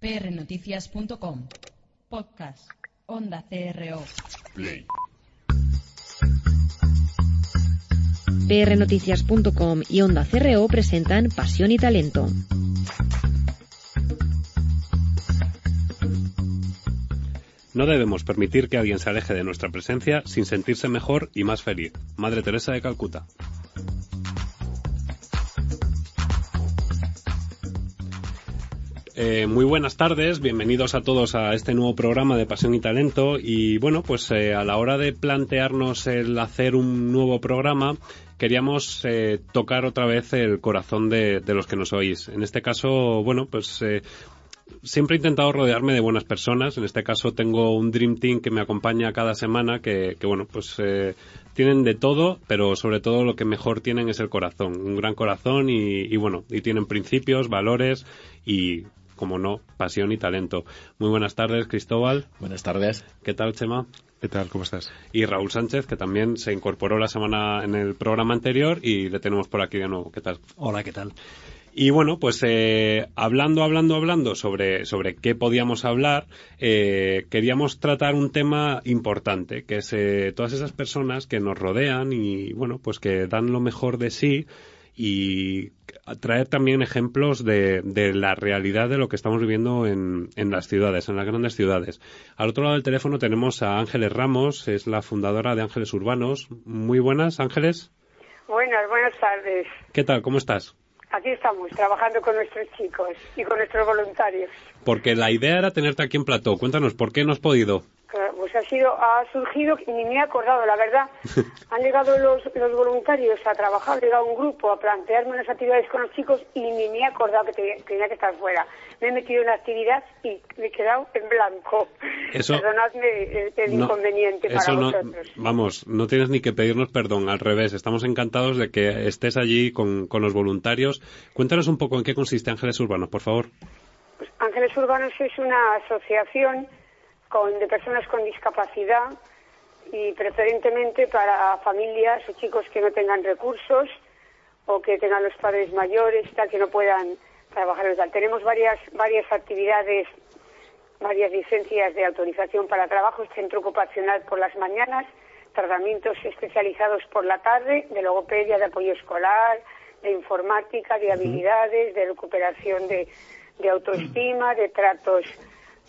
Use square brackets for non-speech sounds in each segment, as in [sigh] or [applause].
prnoticias.com. Podcast. Onda CRO. Play. prnoticias.com y Onda CRO presentan Pasión y Talento. No debemos permitir que alguien se aleje de nuestra presencia sin sentirse mejor y más feliz. Madre Teresa de Calcuta. Eh, muy buenas tardes, bienvenidos a todos a este nuevo programa de Pasión y Talento. Y bueno, pues eh, a la hora de plantearnos el hacer un nuevo programa, queríamos eh, tocar otra vez el corazón de, de, los que nos oís. En este caso, bueno, pues eh, siempre he intentado rodearme de buenas personas. En este caso tengo un Dream Team que me acompaña cada semana, que, bueno, pues eh, tienen de todo, pero sobre todo lo que mejor tienen es el corazón. Un gran corazón y, y bueno, y tienen principios, valores y como no, pasión y talento. Muy buenas tardes, Cristóbal. Buenas tardes. ¿Qué tal, Chema? ¿Qué tal? ¿Cómo estás? Y Raúl Sánchez, que también se incorporó la semana en el programa anterior y le tenemos por aquí de nuevo. ¿Qué tal? Hola, ¿qué tal? Y bueno, pues eh, hablando, hablando, hablando sobre, sobre qué podíamos hablar, eh, queríamos tratar un tema importante, que es eh, todas esas personas que nos rodean y bueno, pues que dan lo mejor de sí y traer también ejemplos de, de, la realidad de lo que estamos viviendo en, en, las ciudades, en las grandes ciudades. Al otro lado del teléfono tenemos a Ángeles Ramos, es la fundadora de Ángeles Urbanos. Muy buenas, Ángeles. Buenas, buenas tardes. ¿Qué tal? ¿Cómo estás? Aquí estamos, trabajando con nuestros chicos y con nuestros voluntarios. Porque la idea era tenerte aquí en plató. Cuéntanos, ¿por qué no has podido? Pues ha sido, ha surgido y ni me he acordado, la verdad. [laughs] Han llegado los, los voluntarios a trabajar, ha llegado un grupo a plantearme unas actividades con los chicos y ni me he acordado que tenía, tenía que estar fuera. Me he metido en la actividad y me he quedado en blanco. Eso, Perdonadme el, no, inconveniente para vosotros. Vamos, no tienes ni que pedirnos perdón, al revés. Estamos encantados de que estés allí con, con los voluntarios. Cuéntanos un poco en qué consiste Ángeles Urbanos, por favor. Pues Ángeles Urbanos es una asociación con, de personas con discapacidad y preferentemente para familias o chicos que no tengan recursos o que tengan los padres mayores, tal, que no puedan trabajar. Tal. Tenemos varias, varias actividades, varias licencias de autorización para trabajo, centro ocupacional por las mañanas, tratamientos especializados por la tarde, de logopedia, de apoyo escolar, de informática, de habilidades, de recuperación de, de autoestima, de tratos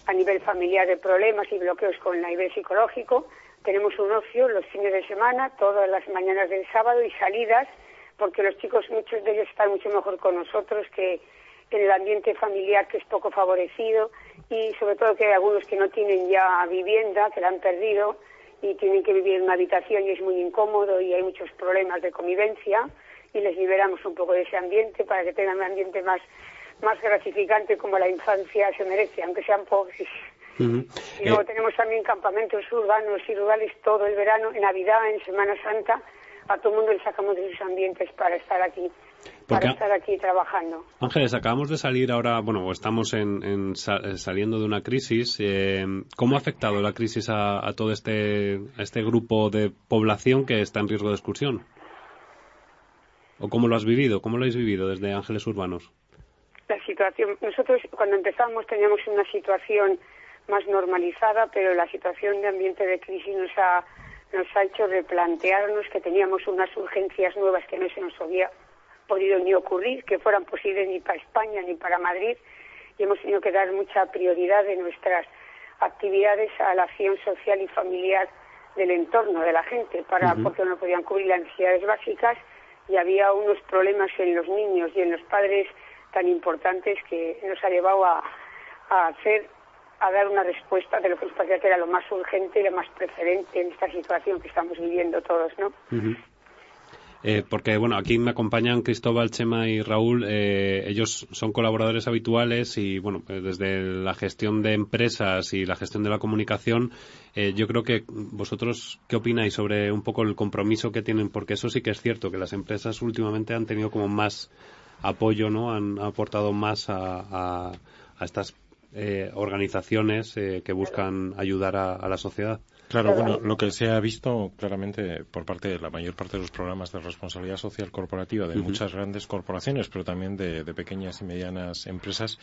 a nivel familiar de problemas y bloqueos con el nivel psicológico. Tenemos un ocio los fines de semana, todas las mañanas del sábado y salidas, porque los chicos, muchos de ellos están mucho mejor con nosotros que en el ambiente familiar que es poco favorecido y sobre todo que hay algunos que no tienen ya vivienda, que la han perdido y tienen que vivir en una habitación y es muy incómodo y hay muchos problemas de convivencia y les liberamos un poco de ese ambiente para que tengan un ambiente más más gratificante como la infancia se merece, aunque sean pobres. Uh -huh. Y luego eh... tenemos también campamentos urbanos y rurales todo el verano, en Navidad, en Semana Santa, a todo el mundo le sacamos de sus ambientes para estar aquí. Porque, para estar aquí trabajando. Ángeles, acabamos de salir ahora, bueno, estamos en, en saliendo de una crisis. Eh, ¿Cómo ha afectado la crisis a, a todo este, a este grupo de población que está en riesgo de exclusión? ¿O cómo lo has vivido? ¿Cómo lo habéis vivido desde Ángeles Urbanos? La situación. Nosotros cuando empezamos teníamos una situación más normalizada, pero la situación de ambiente de crisis nos ha, nos ha hecho replantearnos que teníamos unas urgencias nuevas que no se nos había podido ni ocurrir, que fueran posibles ni para España ni para Madrid, y hemos tenido que dar mucha prioridad de nuestras actividades a la acción social y familiar del entorno de la gente, para, uh -huh. porque no podían cubrir las necesidades básicas y había unos problemas en los niños y en los padres tan importantes que nos ha llevado a, a hacer a dar una respuesta de lo que nos parecía que era lo más urgente y lo más preferente en esta situación que estamos viviendo todos, ¿no? Uh. Eh, porque, bueno, aquí me acompañan Cristóbal, Chema y Raúl. Eh, ellos son colaboradores habituales y, bueno, pues desde la gestión de empresas y la gestión de la comunicación, eh, yo creo que vosotros, ¿qué opináis sobre un poco el compromiso que tienen? Porque eso sí que es cierto, que las empresas últimamente han tenido como más apoyo, ¿no? Han aportado más a, a, a estas eh, organizaciones eh, que buscan ayudar a, a, la sociedad. Claro, bueno, lo que se ha visto claramente por parte de la mayor parte de los programas de responsabilidad social corporativa de muchas grandes corporaciones, pero también de, pequeñas y medianas empresas,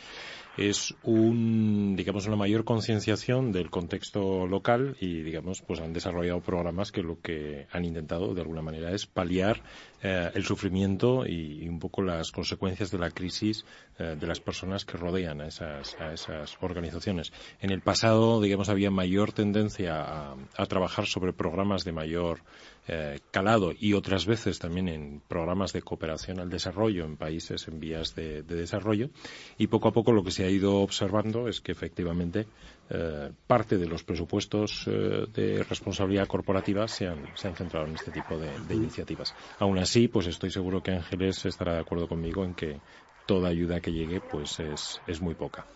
es un, digamos, una mayor concienciación del contexto local y, digamos, pues han desarrollado programas que lo que han intentado de alguna manera es paliar eh, el sufrimiento y, un poco las consecuencias de la crisis eh, de las personas que rodean a esas, a esas organizaciones. En el pasado, digamos, había mayor tendencia a a, trabajar sobre programas de mayor eh, calado y otras veces también en programas de cooperación al desarrollo en países en vías de, desarrollo. Y poco a poco lo que se ha ido observando es que efectivamente eh, parte de los presupuestos eh, de responsabilidad corporativa se han, se han, centrado en este tipo de, de iniciativas. Aún así, pues estoy seguro que Ángeles estará de acuerdo conmigo en que toda ayuda que llegue pues es, es muy poca.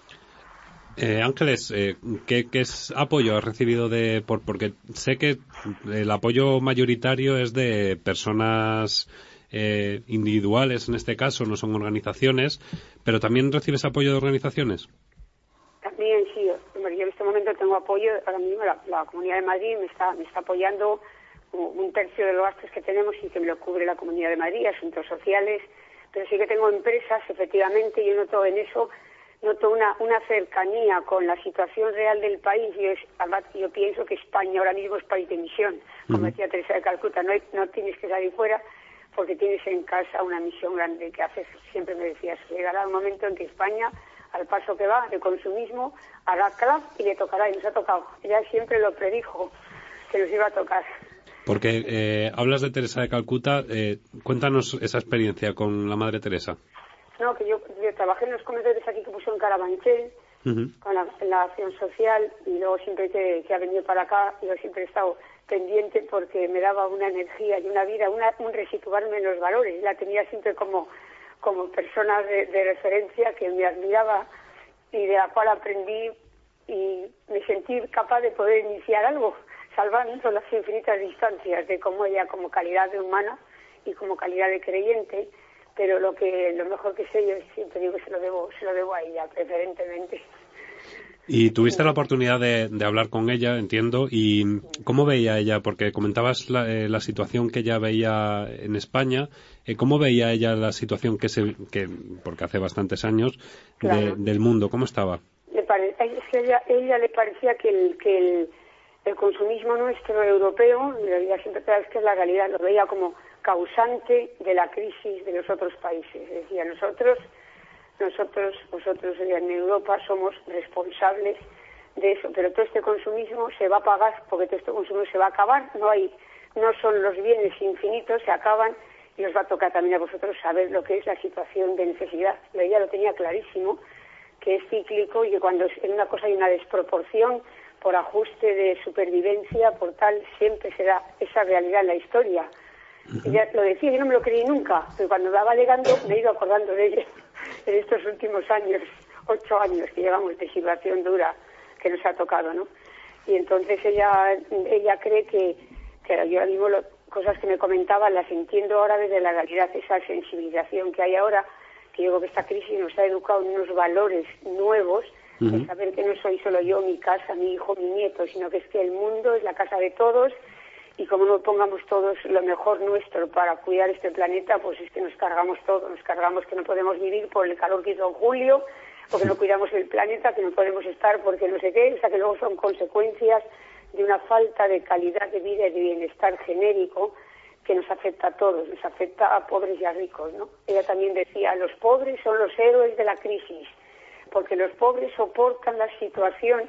Eh, Ángeles, eh, ¿qué, es apoyo has recibido de por porque sé que el apoyo mayoritario es de personas eh, individuales en este caso, no son organizaciones, pero también recibes apoyo de organizaciones. También sí, yo en este momento tengo apoyo, ahora mismo la, Comunidad de Madrid me está, me está apoyando un tercio de los gastos que tenemos y que me lo cubre la Comunidad de Madrid, asuntos sociales, pero sí que tengo empresas, efectivamente, yo noto en eso noto una, una cercanía con la situación real del país. Yo, yo pienso que España ahora mismo es país de misión. Como decía Teresa de Calcuta, no, no tienes que salir fuera porque tienes en casa una misión grande que haces. Siempre me decías, llegará un momento en que España, al paso que va de consumismo, hará clap y le tocará. Y nos ha tocado. Ella siempre lo predijo que nos iba a tocar. Porque eh, hablas de Teresa de Calcuta, eh, cuéntanos esa experiencia con la Madre Teresa. No, que yo, trabajé en los comedores aquí que puso en Carabanchel, con la, acción social, y luego siempre que, ha venido para acá, yo siempre he estado pendiente porque me daba una energía y una vida, una, un resituarme en los valores. La tenía siempre como, como persona de, referencia que me admiraba y de la cual aprendí y me sentí capaz de poder iniciar algo, salvando las infinitas distancias de cómo ella como calidad de humana y como calidad de creyente pero lo que lo mejor que sé yo siempre digo se lo debo se lo debo a ella preferentemente. Y tuviste la oportunidad de, hablar con ella, entiendo, y cómo veía ella, porque comentabas la, eh, situación que ella veía en España, eh, ¿cómo veía ella la situación que se, que, porque hace bastantes años, del mundo? ¿Cómo estaba? Le ella, ella le parecía que el, que el, el consumismo nuestro europeo, ella siempre es que es la realidad, lo veía como causante de la crisis de los otros países. Es decir, nosotros, nosotros, vosotros en Europa somos responsables de eso, pero todo este consumismo se va a pagar porque todo este consumo se va a acabar, no hay, no son los bienes infinitos, se acaban y os va a tocar también a vosotros saber lo que es la situación de necesidad. Ella lo tenía clarísimo, que es cíclico y que cuando en una cosa hay una desproporción por ajuste de supervivencia, por tal, siempre será esa realidad en la historia. Ella lo decía, yo no me lo creí nunca, pero cuando va llegando me he ido acordando de ella [laughs] en estos últimos años, ocho años que llevamos de situación dura que nos ha tocado, ¿no? Y entonces ella, ella cree que, que yo mismo cosas que me comentaba las entiendo ahora desde la realidad, esa sensibilización que hay ahora, que yo creo que esta crisis nos ha educado en unos valores nuevos, de saber que no soy solo yo, mi casa, mi hijo, mi nieto, sino que es que el mundo es la casa de todos y como no pongamos todos lo mejor nuestro para cuidar este planeta, pues es que nos cargamos todo, nos cargamos que no podemos vivir por el calor que hizo en julio, porque no cuidamos el planeta, que no podemos estar porque no sé qué, o sea que luego son consecuencias de una falta de calidad de vida y de bienestar genérico que nos afecta a todos, nos afecta a pobres y a ricos, ¿no? Ella también decía, los pobres son los héroes de la crisis, porque los pobres soportan la situación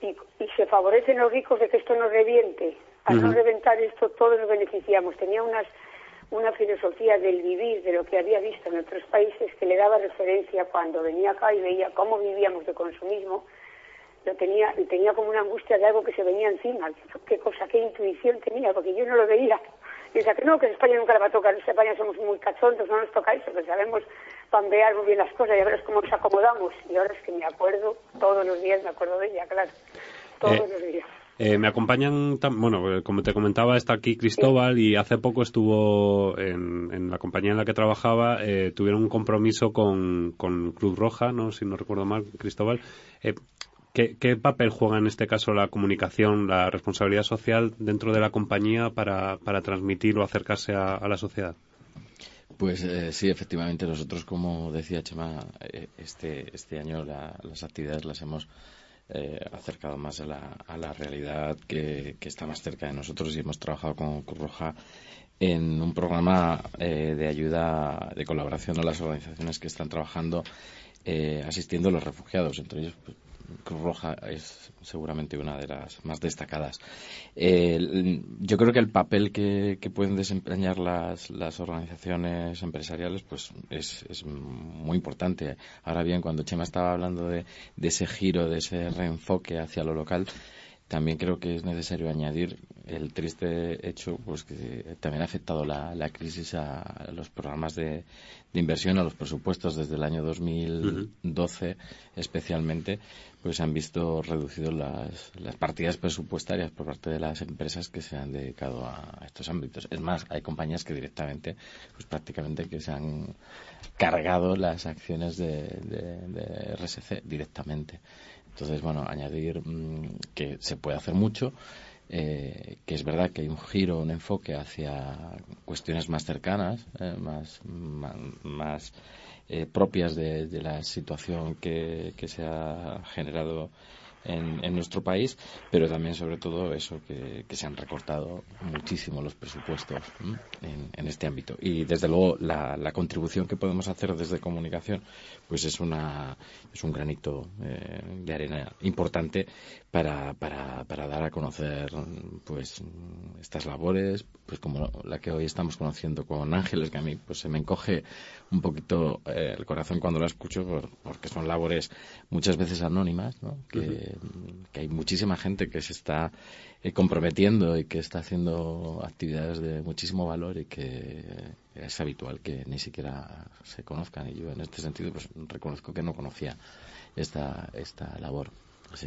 y, y se favorecen los ricos de que esto nos reviente. Al no reventar esto, todos nos beneficiamos. Tenía unas, una filosofía del vivir, de lo que había visto en otros países, que le daba referencia cuando venía acá y veía cómo vivíamos de consumismo. Lo tenía, tenía como una angustia de algo que se venía encima. Qué cosa, qué intuición tenía, porque yo no lo veía. Y decía que no, que en España nunca le va a tocar. En España somos muy cachondos, no nos toca eso, que sabemos pambear muy bien las cosas y a ver cómo nos acomodamos. Y ahora es que me acuerdo, todos los días me acuerdo de ella, claro. Todos eh, los días. Eh, me acompañan, bueno, eh, como te comentaba, está aquí Cristóbal y hace poco estuvo en, la compañía en la que trabajaba, eh, tuvieron un compromiso con, Cruz Roja, ¿no? Si no recuerdo mal, Cristóbal. ¿qué, papel juega en este caso la comunicación, la responsabilidad social dentro de la compañía para, para transmitir o acercarse a, la sociedad? Pues eh, sí, efectivamente, nosotros, como decía Chema, eh, este, este año las actividades las hemos eh, acercado más a la, a la realidad que, está más cerca de nosotros. Y hemos trabajado con Cruz Roja en un programa eh, de ayuda, de colaboración a las organizaciones que están trabajando eh, asistiendo a los refugiados, entre ellos pues, Cruz Roja es seguramente una de las más destacadas. yo creo que el papel que, pueden desempeñar las, las, organizaciones empresariales pues es, es, muy importante. Ahora bien, cuando Chema estaba hablando de, de ese giro, de ese reenfoque hacia lo local, también creo que es necesario añadir el triste hecho pues que también ha afectado la, la crisis a los programas de, de, inversión, a los presupuestos desde el año 2012 especialmente, pues se han visto reducidas las, las, partidas presupuestarias por parte de las empresas que se han dedicado a estos ámbitos. Es más, hay compañías que directamente, pues prácticamente que se han cargado las acciones de, de, de RSC directamente. Entonces, bueno, añadir mm, que se puede hacer mucho, eh, que es verdad que hay un giro, un enfoque hacia cuestiones más cercanas, eh, más, más, eh, propias de, la situación que, que se ha generado en, nuestro país, pero también sobre todo eso que, se han recortado muchísimo los presupuestos en, este ámbito. Y desde luego la, contribución que podemos hacer desde comunicación pues es, una, es un granito eh, de arena importante para, para, para dar a conocer pues estas labores, pues como la que hoy estamos conociendo con Ángeles, que a mí pues se me encoge un poquito eh, el corazón cuando la escucho porque son labores muchas veces anónimas, ¿no? que, que hay muchísima gente que se está eh, comprometiendo y que está haciendo actividades de muchísimo valor y que es habitual que ni siquiera se conozcan y yo en este sentido pues reconozco que no conocía esta, esta labor.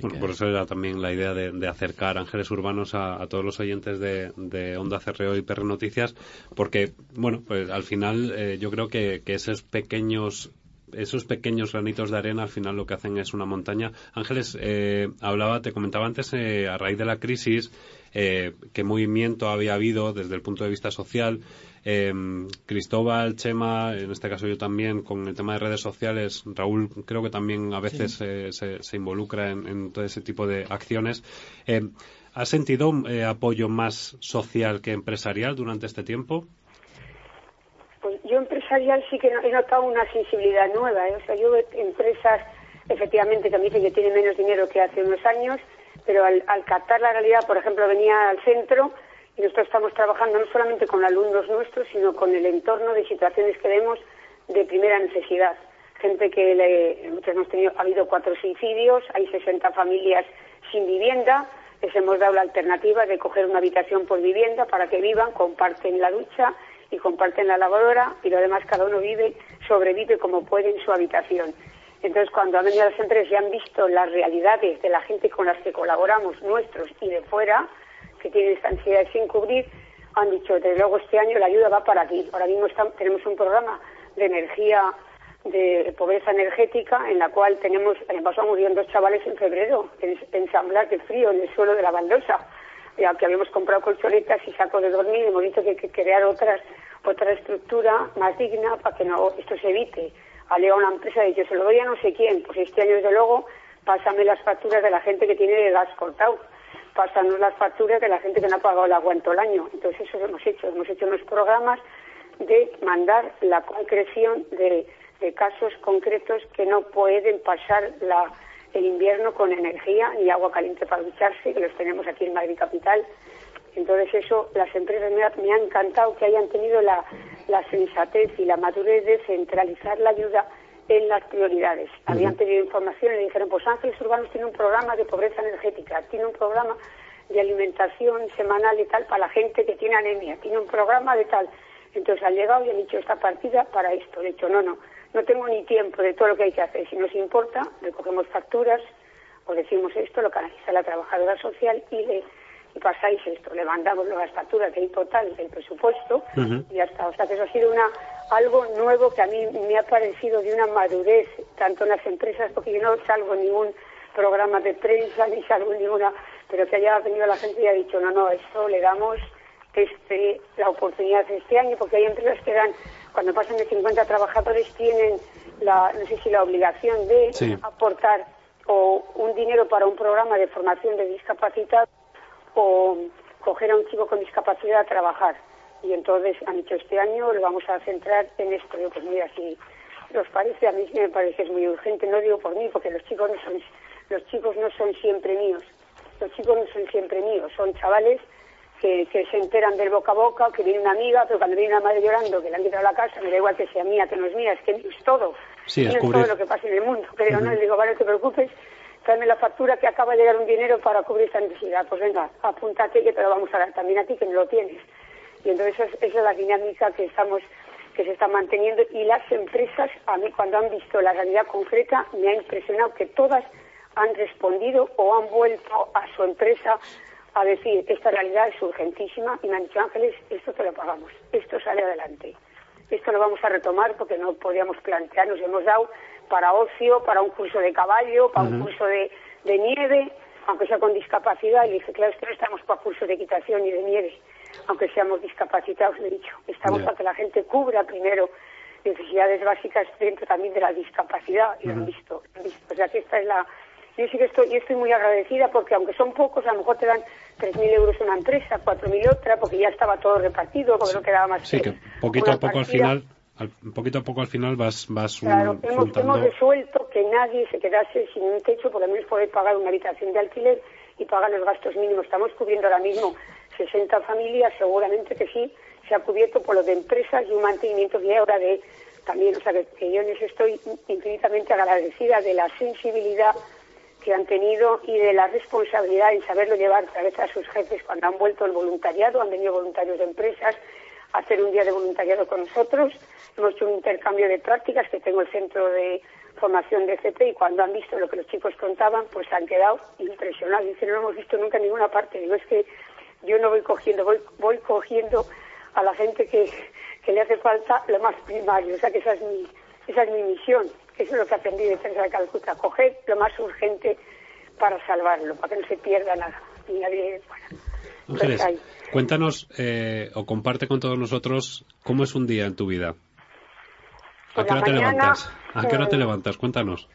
Por eso era también la idea de, acercar ángeles urbanos a, todos los oyentes de, de, Onda Cerreo y PR Noticias, porque, bueno, pues al final eh, yo creo que, esos pequeños esos pequeños granitos de arena al final lo que hacen es una montaña. Ángeles, eh, hablaba, te comentaba antes, eh, a raíz de la crisis, qué movimiento había habido desde el punto de vista social. Em, Cristóbal, Chema, en este caso yo también, con el tema de redes sociales, Raúl creo que también a veces eh, se, involucra en, todo ese tipo de acciones. Eh, ¿Has sentido eh, apoyo más social que empresarial durante este tiempo? Pues yo sí que he notado una sensibilidad nueva. O sea, yo empresas efectivamente que me dicen que tienen menos dinero que hace unos años, pero al, al captar la realidad, por ejemplo, venía al centro y nosotros estamos trabajando no solamente con alumnos nuestros, sino con el entorno de situaciones que vemos de primera necesidad. Gente que le, nosotros hemos tenido, ha habido cuatro suicidios, hay 60 familias sin vivienda, les hemos dado la alternativa de coger una habitación por vivienda para que vivan, comparten la ducha y comparten la lavadora y lo demás cada uno vive, sobrevive como puede en su habitación. Entonces, cuando han venido las empresas y han visto las realidades de la gente con las que colaboramos, nuestros y de fuera, que tienen esta ansiedad sin cubrir, han dicho, desde luego este año la ayuda va para aquí. Ahora mismo tenemos un programa de energía, de pobreza energética, en la cual tenemos, el año pasado murieron dos chavales en febrero, en ensamblar de frío en el suelo de la baldosa, que habíamos comprado colchonetas y saco de dormir, hemos dicho que hay que crear otras, otra estructura más digna para que no esto se evite. Ha llegado una empresa y dicho, se lo doy a no sé quién, pues este año desde luego pásame las facturas de la gente que tiene el gas cortado pasarnos las facturas de la gente que no ha pagado el agua en todo el año. Entonces eso lo hemos hecho. Hemos hecho unos programas de mandar la concreción de, casos concretos que no pueden pasar el invierno con energía ni agua caliente para ducharse, que los tenemos aquí en Madrid Capital. Entonces eso, las empresas me ha, encantado que hayan tenido la, la sensatez y la madurez de centralizar la ayuda en las prioridades. Habían pedido información y le dijeron, pues Ángeles Urbanos tiene un programa de pobreza energética, tiene un programa de alimentación semanal y tal para la gente que tiene anemia, tiene un programa de tal. Entonces han llegado y han dicho esta partida para esto. De hecho, no, no, no tengo ni tiempo de todo lo que hay que hacer. Si nos importa, recogemos facturas o decimos esto, lo canaliza la trabajadora social y le y pasáis esto, le mandamos las facturas del total del presupuesto y ya está. O sea que eso ha sido una algo nuevo que a mí me ha parecido de una madurez, tanto en las empresas, porque yo no salgo ningún programa de prensa ni salgo ninguna, pero que haya venido la gente y ha dicho, no, no, esto le damos este, la oportunidad este año, porque hay empresas que dan, cuando pasan de 50 trabajadores, tienen la, no sé si la obligación de aportar o un dinero para un programa de formación de discapacidad o coger a un chico con discapacidad a trabajar. Y entonces han dicho este año lo vamos a centrar en esto. Yo, pues mira, si os parece, a mí me parece que es muy urgente, no digo por mí, porque los chicos no son, los chicos no son siempre míos. Los chicos no son siempre míos, son chavales que, se enteran del boca a boca, que viene una amiga, pero cuando viene una madre llorando, que le han quitado la casa, me da igual que sea mía, que no es mía, es que es todo. Sí, es, todo lo que pasa en el mundo. Pero no, le digo, vale, no te preocupes, tráeme la factura que acaba de llegar un dinero para cubrir esta necesidad. Pues venga, apúntate que te lo vamos a dar también a ti, que no lo tienes. Y entonces esa es la dinámica que estamos que se está manteniendo y las empresas, a mí cuando han visto la realidad concreta, me ha impresionado que todas han respondido o han vuelto a su empresa a decir, esta realidad es urgentísima y me han dicho, Ángeles, esto te lo pagamos, esto sale adelante, esto lo vamos a retomar porque no podíamos plantear, nos hemos dado para ocio, para un curso de caballo, para un curso de, nieve, aunque sea con discapacidad, y le dije, claro, es que no estamos para curso de equitación ni de nieve, aunque seamos discapacitados, le he dicho, estamos para que la gente cubra primero necesidades básicas dentro también de la discapacidad, y lo han visto, han visto. O sea que esta es la, yo sí que estoy, yo estoy muy agradecida porque aunque son pocos, a lo mejor te dan 3.000 euros una empresa, 4.000 otra, porque ya estaba todo repartido, porque no quedaba más Sí, que poquito a poco al final, al, poquito a poco al final vas, vas claro, hemos, hemos, resuelto que nadie se quedase sin un techo, por lo menos poder pagar una habitación de alquiler y pagar los gastos mínimos. Estamos cubriendo ahora mismo 60 familias, seguramente que sí, se ha cubierto por lo de empresas y un mantenimiento y ahora de también, o sea, que yo en eso estoy infinitamente agradecida de la sensibilidad que han tenido y de la responsabilidad en saberlo llevar a través a sus jefes cuando han vuelto el voluntariado, han venido voluntarios de empresas a hacer un día de voluntariado con nosotros. Hemos hecho un intercambio de prácticas que tengo el centro de formación de CP y cuando han visto lo que los chicos contaban, pues han quedado impresionados. Dicen, no lo hemos visto nunca en ninguna parte. Digo, es que yo no voy cogiendo, voy, voy cogiendo a la gente que, que le hace falta lo más primario. O sea que esa es mi, esa es mi misión. Eso es lo que aprendí de Teresa de Calcuta, coger lo más urgente para salvarlo, para que no se pierda nada. Y nadie, bueno, pues cuéntanos eh, o comparte con todos nosotros cómo es un día en tu vida. ¿A qué hora te levantas? ¿A qué hora te eh, levantas? Cuéntanos.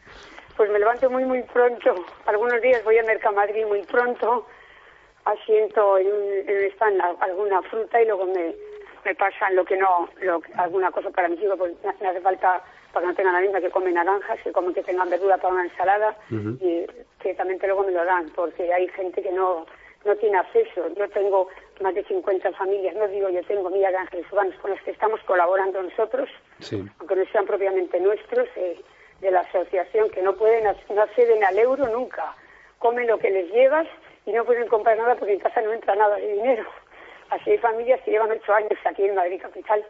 Pues me levanto muy, muy pronto. Algunos días voy a Mercamadrid muy pronto, asiento en un, en stand alguna fruta y luego me, me pasan lo que no, lo, alguna cosa para mis hijos, pues me hace falta para que no tengan la misma que comen naranjas, que comen que tengan verdura para una ensalada y ciertamente luego me lo dan porque hay gente que no no tiene acceso. Yo tengo más de 50 familias, no digo yo tengo miles de ángeles urbanos con las que estamos colaborando nosotros, aunque no sean propiamente nuestros, eh, de la asociación, que no pueden, no acceden al euro nunca. Comen lo que les llevas y no pueden comprar nada porque en casa no entra nada de dinero. Así hay familias que llevan ocho años aquí en Madrid Capital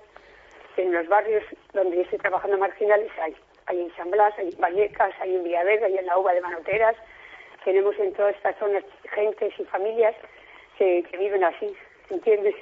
en los barrios donde yo estoy trabajando marginales hay. Hay en San Blas, hay en Vallecas, hay en Villaverde, hay en la Uva de Manoteras. Tenemos en todas estas zonas gentes y familias que, que viven así, ¿entiendes?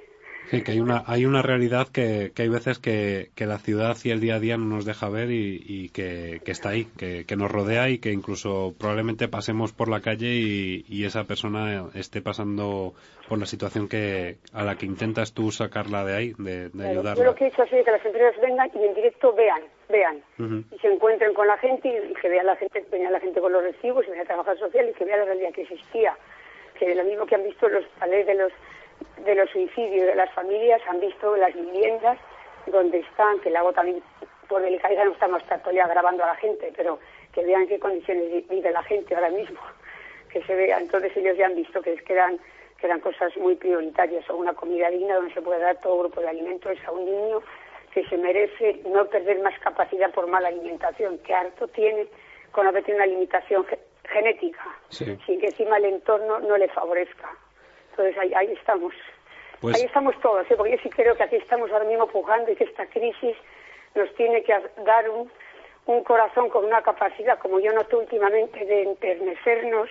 Sí, que hay una, hay una realidad que, que hay veces que, que, la ciudad y el día a día no nos deja ver y, y que, que, está ahí, que, nos rodea y que incluso probablemente pasemos por la calle y, y, esa persona esté pasando por la situación que a la que intentas tú sacarla de ahí, de, de ayudarla. Yo lo que he hecho es que las empresas vengan y en directo vean, vean, y se encuentren con la gente y, que vean la gente, venga la gente con los recibos y venga a trabajar social y que vean la realidad que existía, que lo mismo que han visto los palés de los de los suicidios de las familias han visto las viviendas donde están, que el agua también por delicadeza no estamos tanto ya grabando a la gente, pero que vean qué condiciones vive la gente ahora mismo, [laughs] que se vea. Entonces ellos ya han visto que, quedan que eran cosas muy prioritarias, o una comida digna donde se puede dar todo grupo de alimentos a un niño que se merece no perder más capacidad por mala alimentación, que harto tiene con haber tenido una limitación genética, sin que encima el entorno no le favorezca. Entonces ahí, ahí estamos. Pues ahí estamos todos, ¿eh? porque yo sí creo que aquí estamos ahora mismo pujando y que esta crisis nos tiene que dar un, un corazón con una capacidad, como yo noto últimamente, de enternecernos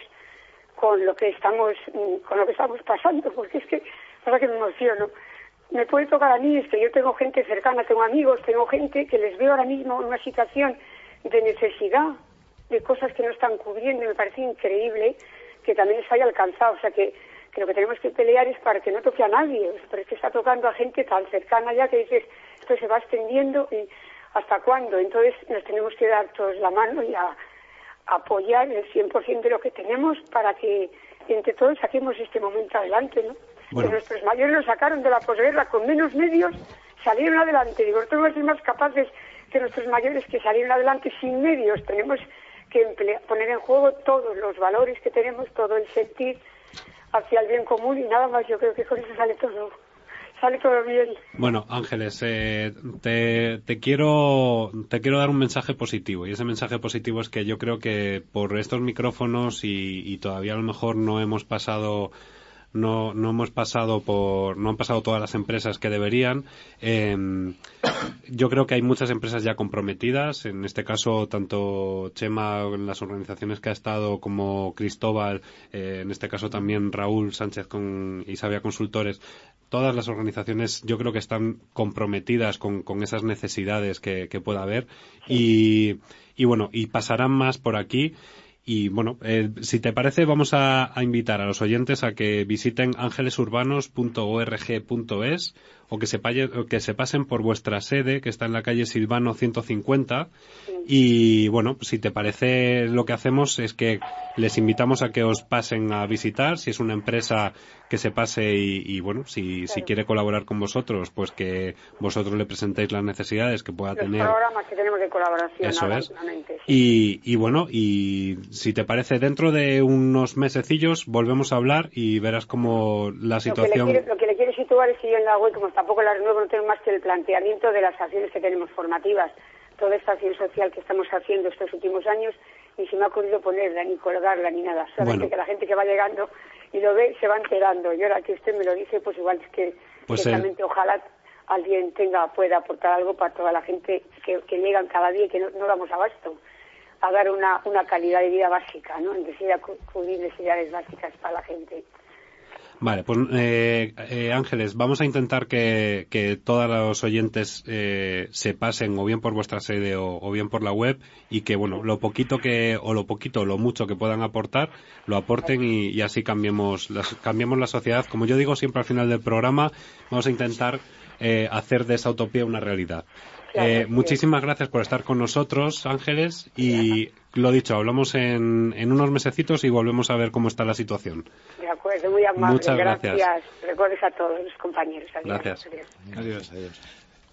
con lo que estamos con lo que estamos pasando, porque es que, ahora que me emociono. Me puede tocar a mí, es que yo tengo gente cercana, tengo amigos, tengo gente que les veo ahora mismo en una situación de necesidad de cosas que no están cubriendo y me parece increíble que también les haya alcanzado. O sea que, que lo que tenemos que pelear es para que no toque a nadie. pero es que está tocando a gente tan cercana ya que dices, esto se va extendiendo y hasta cuándo. Entonces nos tenemos que dar todos la mano y a, apoyar el 100% de lo que tenemos para que entre todos saquemos este momento adelante, ¿no? Que nuestros mayores lo sacaron de la posguerra con menos medios, salieron adelante. Digo, que ser más capaces que nuestros mayores que salieron adelante sin medios. Tenemos que poner en juego todos los valores que tenemos, todo el sentir hacia el bien común y nada más. Yo creo que con eso sale todo sale todo bien. Bueno, Ángeles, eh, te, quiero, te quiero dar un mensaje positivo y ese mensaje positivo es que yo creo que por estos micrófonos y todavía a lo mejor no hemos pasado no, no hemos pasado por, no han pasado todas las empresas que deberían. Em, yo creo que hay muchas empresas ya comprometidas. En este caso, tanto Chema en las organizaciones que ha estado como Cristóbal, eh, en este caso también Raúl Sánchez con Isabia Consultores, todas las organizaciones yo creo que están comprometidas con, con esas necesidades que, que pueda haber y, y bueno, y pasarán más por aquí. Y bueno, eh, si te parece, vamos a, invitar a los oyentes a que visiten ángelesurbanos.org.es o que se, que se pasen por vuestra sede, que está en la calle Silvano 150. Y bueno, si te parece, lo que hacemos es que les invitamos a que os pasen a visitar. Si es una empresa que se pase y, bueno, si, si quiere colaborar con vosotros, pues que vosotros le presentéis las necesidades que pueda tener. programas que tenemos de colaboración. Eso es. Y, y bueno, y si te parece, dentro de unos mesecillos volvemos a hablar y verás cómo la situación. Lo que le quiero, situar es que yo en la web, como tampoco la renuevo, no tengo más que el planteamiento de las acciones que tenemos formativas. Toda esta acción social que estamos haciendo estos últimos años y se me ha ocurrido ponerla, ni colgarla, ni nada. Solamente que la gente que va llegando y lo ve se va enterando. Y ahora que usted me lo dice, pues igual es que pues realmente ojalá alguien tenga pueda aportar algo para toda la gente que, que llegan cada día y que no, no damos abasto a dar una, una calidad de vida básica, ¿no? En decir, a cubrir necesidades básicas para la gente. Vale, pues eh, eh, Ángeles, vamos a intentar que, que todos los oyentes eh, se pasen o bien por vuestra sede o, bien por la web y que, bueno, lo poquito que, o lo poquito lo mucho que puedan aportar, lo aporten y, así cambiemos, las, cambiemos la sociedad. Como yo digo siempre al final del programa, vamos a intentar eh, hacer de esa utopía una realidad. Eh, muchísimas gracias por estar con nosotros, Ángeles, y lo dicho, hablamos en, en, unos mesecitos y volvemos a ver cómo está la situación. De acuerdo, muy amable. Muchas gracias. gracias. a todos los compañeros. Gracias. Adiós. Adiós.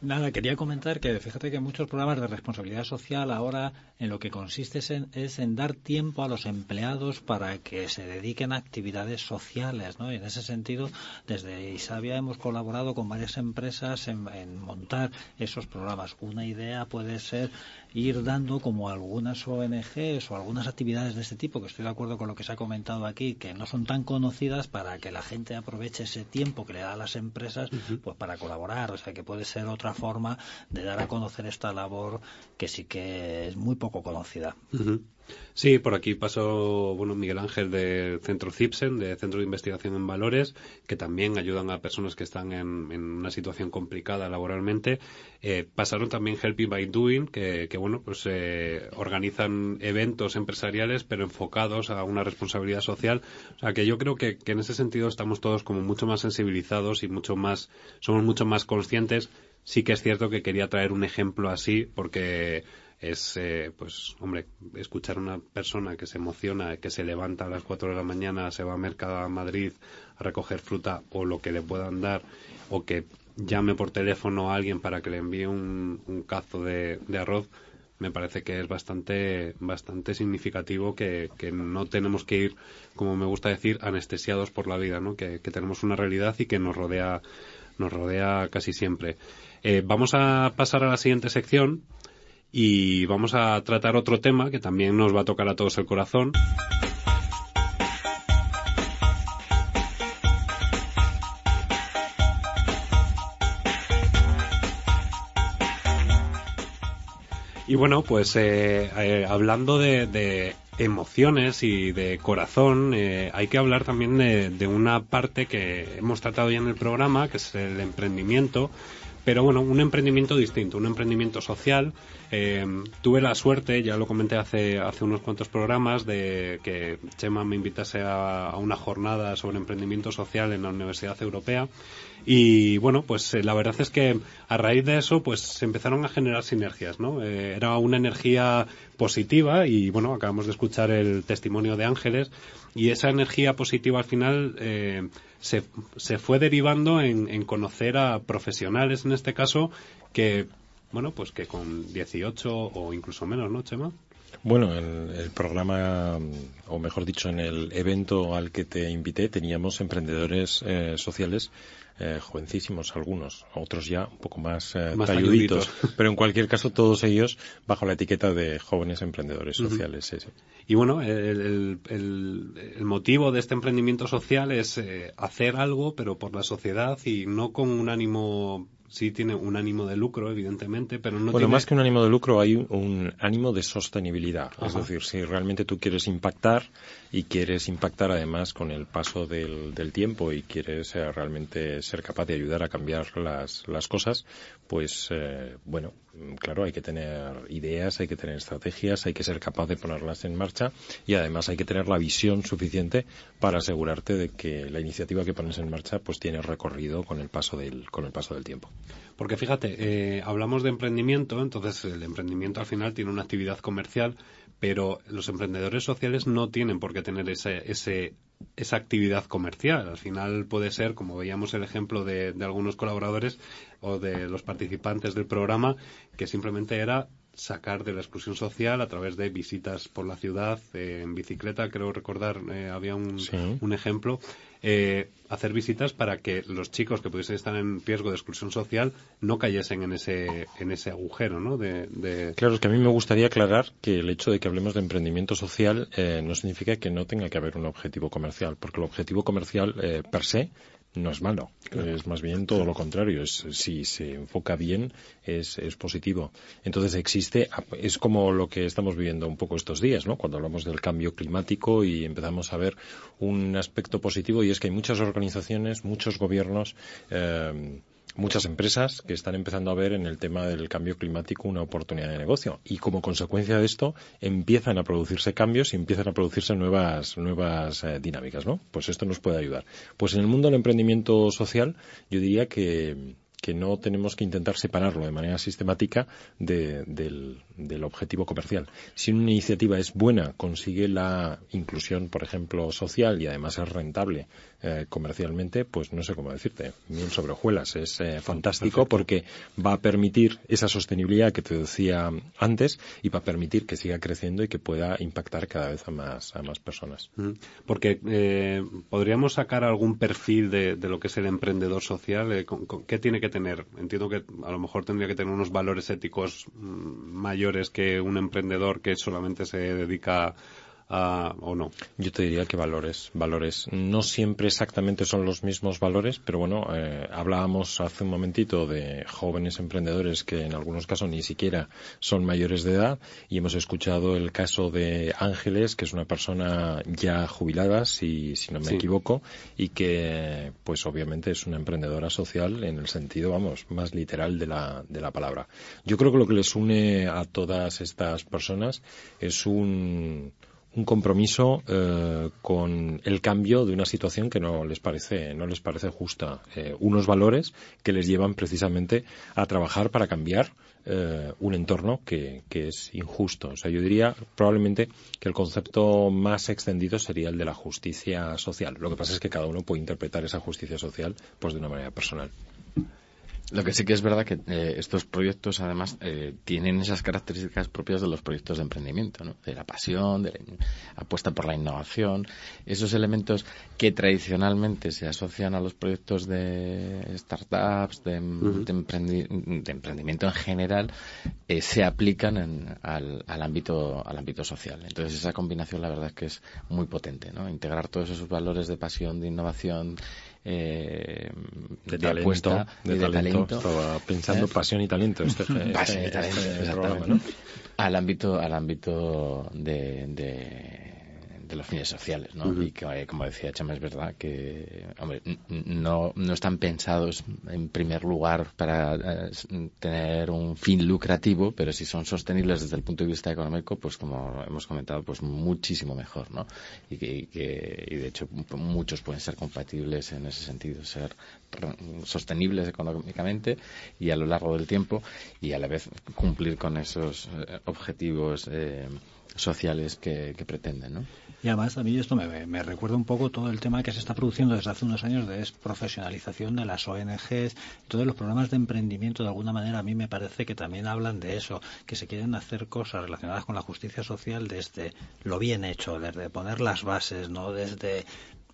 Nada, quería comentar que fíjate que muchos programas de responsabilidad social ahora en lo que consiste es en, es en, dar tiempo a los empleados para que se dediquen a actividades sociales, ¿no? Y en ese sentido, desde Isabia hemos colaborado con varias empresas en, en montar esos programas. Una idea puede ser ir dando como algunas ONGs o algunas actividades de este tipo, que estoy de acuerdo con lo que se ha comentado aquí, que no son tan conocidas para que la gente aproveche ese tiempo que le da a las empresas pues para colaborar. O sea, que puede ser otra forma de dar a conocer esta labor que sí que es muy poco conocida. Sí, por aquí pasó bueno, Miguel Ángel del Centro CIPSEN, de Centro de Investigación en Valores, que también ayudan a personas que están en, una situación complicada laboralmente. Eh, pasaron también Helping by Doing, que, bueno, pues eh, organizan eventos empresariales, pero enfocados a una responsabilidad social. O sea, que yo creo que, que en ese sentido estamos todos como mucho más sensibilizados y mucho más, somos mucho más conscientes. Sí que es cierto que quería traer un ejemplo así, porque es, eh, pues, hombre, escuchar a una persona que se emociona, que se levanta a las 4 de la mañana, se va a Mercado a Madrid a recoger fruta o lo que le puedan dar, o que llame por teléfono a alguien para que le envíe un, cazo de, arroz, me parece que es bastante, bastante significativo que, no tenemos que ir, como me gusta decir, anestesiados por la vida, ¿no? Que, tenemos una realidad y que nos rodea, nos rodea casi siempre. Eh, vamos a pasar a la siguiente sección, y vamos a tratar otro tema que también nos va a tocar a todos el corazón. Y bueno, pues eh, eh, hablando de, emociones y de corazón, eh, hay que hablar también de, de, una parte que hemos tratado ya en el programa, que es el emprendimiento, pero bueno, un emprendimiento distinto, un emprendimiento social Eh, tuve la suerte, ya lo comenté hace, hace unos cuantos programas, de que Chema me invitase a, una jornada sobre emprendimiento social en la Universidad Europea. Y bueno, pues eh, la verdad es que a raíz de eso, pues se empezaron a generar sinergias, ¿no? Eh, era una energía positiva y bueno, acabamos de escuchar el testimonio de Ángeles y esa energía positiva al final se, se, fue derivando en conocer a profesionales en este caso que bueno, pues que con 18 o incluso menos, ¿no, Chema? Bueno, en el programa, o mejor dicho, en el evento al que te invité, teníamos emprendedores eh, sociales eh, jovencísimos algunos, otros ya un poco más, eh, [laughs] pero en cualquier caso todos ellos bajo la etiqueta de jóvenes emprendedores sociales. Y bueno, el, el, motivo de este emprendimiento social es eh, hacer algo, pero por la sociedad y no con un ánimo sí tiene un ánimo de lucro, evidentemente, pero no bueno, más que un ánimo de lucro, hay un, ánimo de sostenibilidad. Es decir, si realmente tú quieres impactar y quieres impactar además con el paso del, tiempo y quieres eh, realmente ser capaz de ayudar a cambiar las, las cosas, pues eh, bueno, claro, hay que tener ideas, hay que tener estrategias, hay que ser capaz de ponerlas en marcha y además hay que tener la visión suficiente para asegurarte de que la iniciativa que pones en marcha pues tiene recorrido con el paso del, con el paso del tiempo. Porque fíjate, eh, hablamos de emprendimiento, entonces el emprendimiento al final tiene una actividad comercial, pero los emprendedores sociales no tienen por qué tener ese, ese esa actividad comercial. Al final puede ser, como veíamos el ejemplo de, de, algunos colaboradores o de los participantes del programa, que simplemente era sacar de la exclusión social a través de visitas por la ciudad eh, en bicicleta. Creo recordar, eh, había un, un ejemplo. Eh, hacer visitas para que los chicos que pudiesen estar en riesgo de exclusión social no cayesen en ese, en ese agujero, ¿no? De, Claro, es que a mí me gustaría aclarar que el hecho de que hablemos de emprendimiento social no significa que no tenga que haber un objetivo comercial, porque el objetivo comercial per se no es malo, es más bien todo lo contrario. Es, si se enfoca bien, es, es, positivo. Entonces existe, es como lo que estamos viviendo un poco estos días, ¿no? Cuando hablamos del cambio climático y empezamos a ver un aspecto positivo y es que hay muchas organizaciones, muchos gobiernos, eh, muchas empresas que están empezando a ver en el tema del cambio climático una oportunidad de negocio y como consecuencia de esto empiezan a producirse cambios y empiezan a producirse nuevas nuevas eh, dinámicas, ¿no? Pues esto nos puede ayudar. Pues en el mundo del emprendimiento social yo diría que que no tenemos que intentar separarlo de manera sistemática del, objetivo comercial. Si una iniciativa es buena, consigue la inclusión, por ejemplo, social y además es rentable eh, comercialmente, pues no sé cómo decirte, miel sobre hojuelas. Es eh, fantástico porque va a permitir esa sostenibilidad que te decía antes y va a permitir que siga creciendo y que pueda impactar cada vez a más, a más personas. Porque eh, podríamos sacar algún perfil de, lo que es el emprendedor social. ¿Qué tiene que tener? Entiendo que a lo mejor tendría que tener unos valores éticos mm, mayores que un emprendedor que solamente se dedica o no? Yo te diría que valores, valores. No siempre exactamente son los mismos valores, pero bueno, eh, hablábamos hace un momentito de jóvenes emprendedores que en algunos casos ni siquiera son mayores de edad y hemos escuchado el caso de Ángeles, que es una persona ya jubilada, si, si no me equivoco, y que pues obviamente es una emprendedora social en el sentido, vamos, más literal de la, de la palabra. Yo creo que lo que les une a todas estas personas es un un compromiso eh, con el cambio de una situación que no les parece no les parece justa. Eh, unos valores que les llevan precisamente a trabajar para cambiar eh, un entorno que, que, es injusto. O sea yo diría probablemente que el concepto más extendido sería el de la justicia social. Lo que pasa es que cada uno puede interpretar esa justicia social pues de una manera personal lo que sí que es verdad que eh, estos proyectos, además, eh, tienen esas características propias de los proyectos de emprendimiento, ¿no? De la pasión, de la apuesta por la innovación, esos elementos que tradicionalmente se asocian a los proyectos de startups, de, emprendimiento en general, eh, se aplican al, al, ámbito al ámbito social. Entonces esa combinación, la verdad es que es muy potente, ¿no? Integrar todos esos valores de pasión, de innovación eh, de, talento, de, talento. Estaba pensando ¿Eh? pasión y talento. Este, [laughs] pasión y este talento, programa, ¿no? Al ámbito, al ámbito de, de los fines sociales, ¿no? Y que, eh, como decía Chema, es verdad que, hombre, no, no están pensados en primer lugar para eh, tener un fin lucrativo, pero si son sostenibles desde el punto de vista económico, pues como hemos comentado, pues muchísimo mejor, ¿no? Y que, y de hecho muchos pueden ser compatibles en ese sentido, ser sostenibles económicamente y a lo largo del tiempo y a la vez cumplir con esos eh, objetivos eh, sociales que, pretenden, ¿no? Y además a mí esto me, recuerda un poco todo el tema que se está produciendo desde hace unos años de profesionalización de las ONGs, todos los programas de emprendimiento de alguna manera a mí me parece que también hablan de eso, que se quieren hacer cosas relacionadas con la justicia social desde lo bien hecho, desde poner las bases, no desde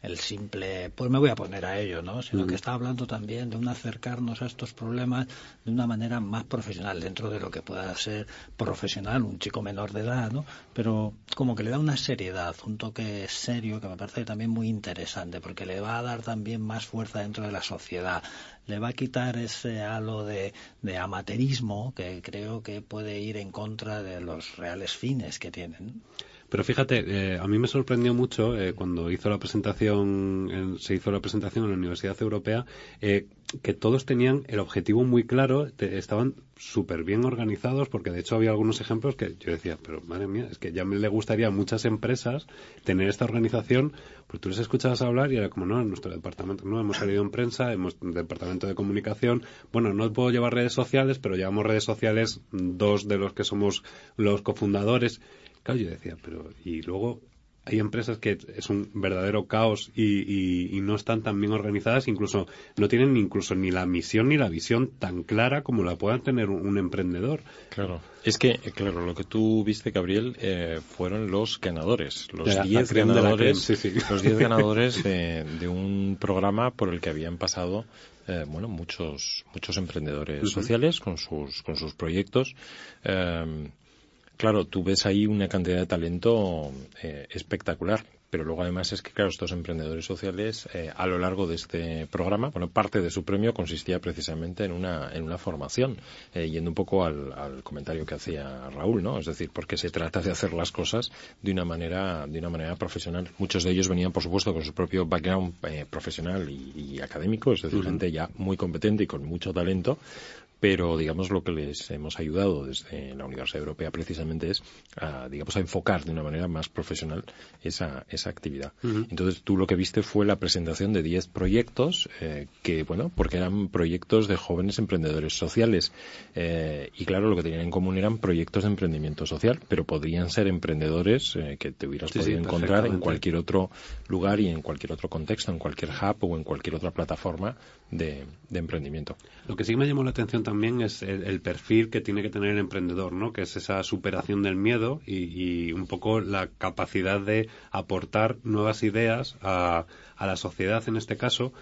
el simple, pues me voy a poner a ello, ¿no? Sino que está hablando también de un acercarnos a estos problemas de una manera más profesional, dentro de lo que pueda ser profesional, un chico menor de edad, ¿no? Pero como que le da una seriedad, un toque serio que me parece también muy interesante, porque le va a dar también más fuerza dentro de la sociedad, le va a quitar ese halo de, de amateurismo que creo que puede ir en contra de los reales fines que tienen. Pero fíjate, eh, a mí me sorprendió mucho eh, cuando hizo la presentación, se hizo la presentación en la Universidad Europea, eh, que todos tenían el objetivo muy claro, estaban súper bien organizados, porque de hecho había algunos ejemplos que yo decía, pero madre mía, es que ya me le gustaría a muchas empresas tener esta organización, porque tú les escuchabas hablar y era como, no, en nuestro departamento, no, hemos salido en prensa, hemos en departamento de comunicación, bueno, no puedo llevar redes sociales, pero llevamos redes sociales dos de los que somos los cofundadores Claro, yo decía, pero y luego hay empresas que es un verdadero caos y, no están tan bien organizadas, incluso no tienen incluso ni la misión ni la visión tan clara como la pueda tener un, emprendedor. Claro, es que, claro, lo que tú viste, Gabriel, eh, fueron los ganadores, los 10 ganadores, los diez [laughs] ganadores de, un programa por el que habían pasado eh, bueno, muchos, muchos emprendedores sociales con sus, con sus proyectos. Eh, Claro, tú ves ahí una cantidad de talento eh, espectacular, pero luego además es que, claro, estos emprendedores sociales eh, a lo largo de este programa, bueno, parte de su premio consistía precisamente en una, en una formación, eh, yendo un poco al, comentario que hacía Raúl, ¿no? Es decir, porque se trata de hacer las cosas de una manera, de una manera profesional. Muchos de ellos venían, por supuesto, con su propio background profesional y, académico, es decir, gente ya muy competente y con mucho talento, pero digamos lo que les hemos ayudado desde la Universidad Europea precisamente es a, digamos a enfocar de una manera más profesional esa, esa actividad. Entonces tú lo que viste fue la presentación de 10 proyectos eh, que, bueno, porque eran proyectos de jóvenes emprendedores sociales eh, y claro, lo que tenían en común eran proyectos de emprendimiento social, pero podrían ser emprendedores eh, que te hubieras podido encontrar en cualquier otro lugar y en cualquier otro contexto, en cualquier hub o en cualquier otra plataforma de, de emprendimiento. Lo que sí me llamó la atención también es el, perfil que tiene que tener el emprendedor, ¿no? Que es esa superación del miedo y, un poco la capacidad de aportar nuevas ideas a, la sociedad en este caso.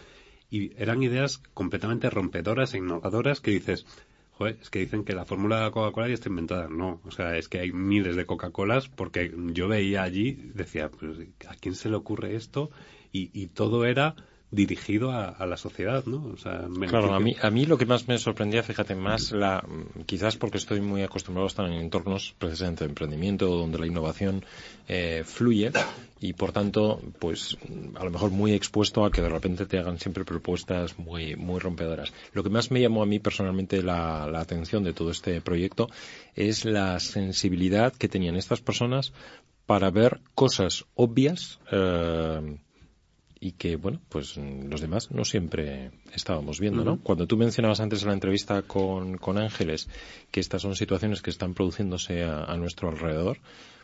Y eran ideas completamente rompedoras e innovadoras que dices, Joder, es que dicen que la fórmula de Coca-Cola ya está inventada. No, o sea, es que hay miles de Coca-Colas porque yo veía allí, decía, pues, ¿a quién se le ocurre esto? y todo era dirigido a, la sociedad, ¿no? claro, a mí, a mí lo que más me sorprendía, fíjate, más la, quizás porque estoy muy acostumbrado a estar en entornos precisamente de emprendimiento donde la innovación eh, fluye y por tanto, pues a lo mejor muy expuesto a que de repente te hagan siempre propuestas muy, muy rompedoras. Lo que más me llamó a mí personalmente la, atención de todo este proyecto es la sensibilidad que tenían estas personas para ver cosas obvias eh, y que, bueno, pues los demás no siempre estábamos viendo, ¿no? Cuando tú mencionabas antes en la entrevista con, con Ángeles que estas son situaciones que están produciéndose a nuestro alrededor,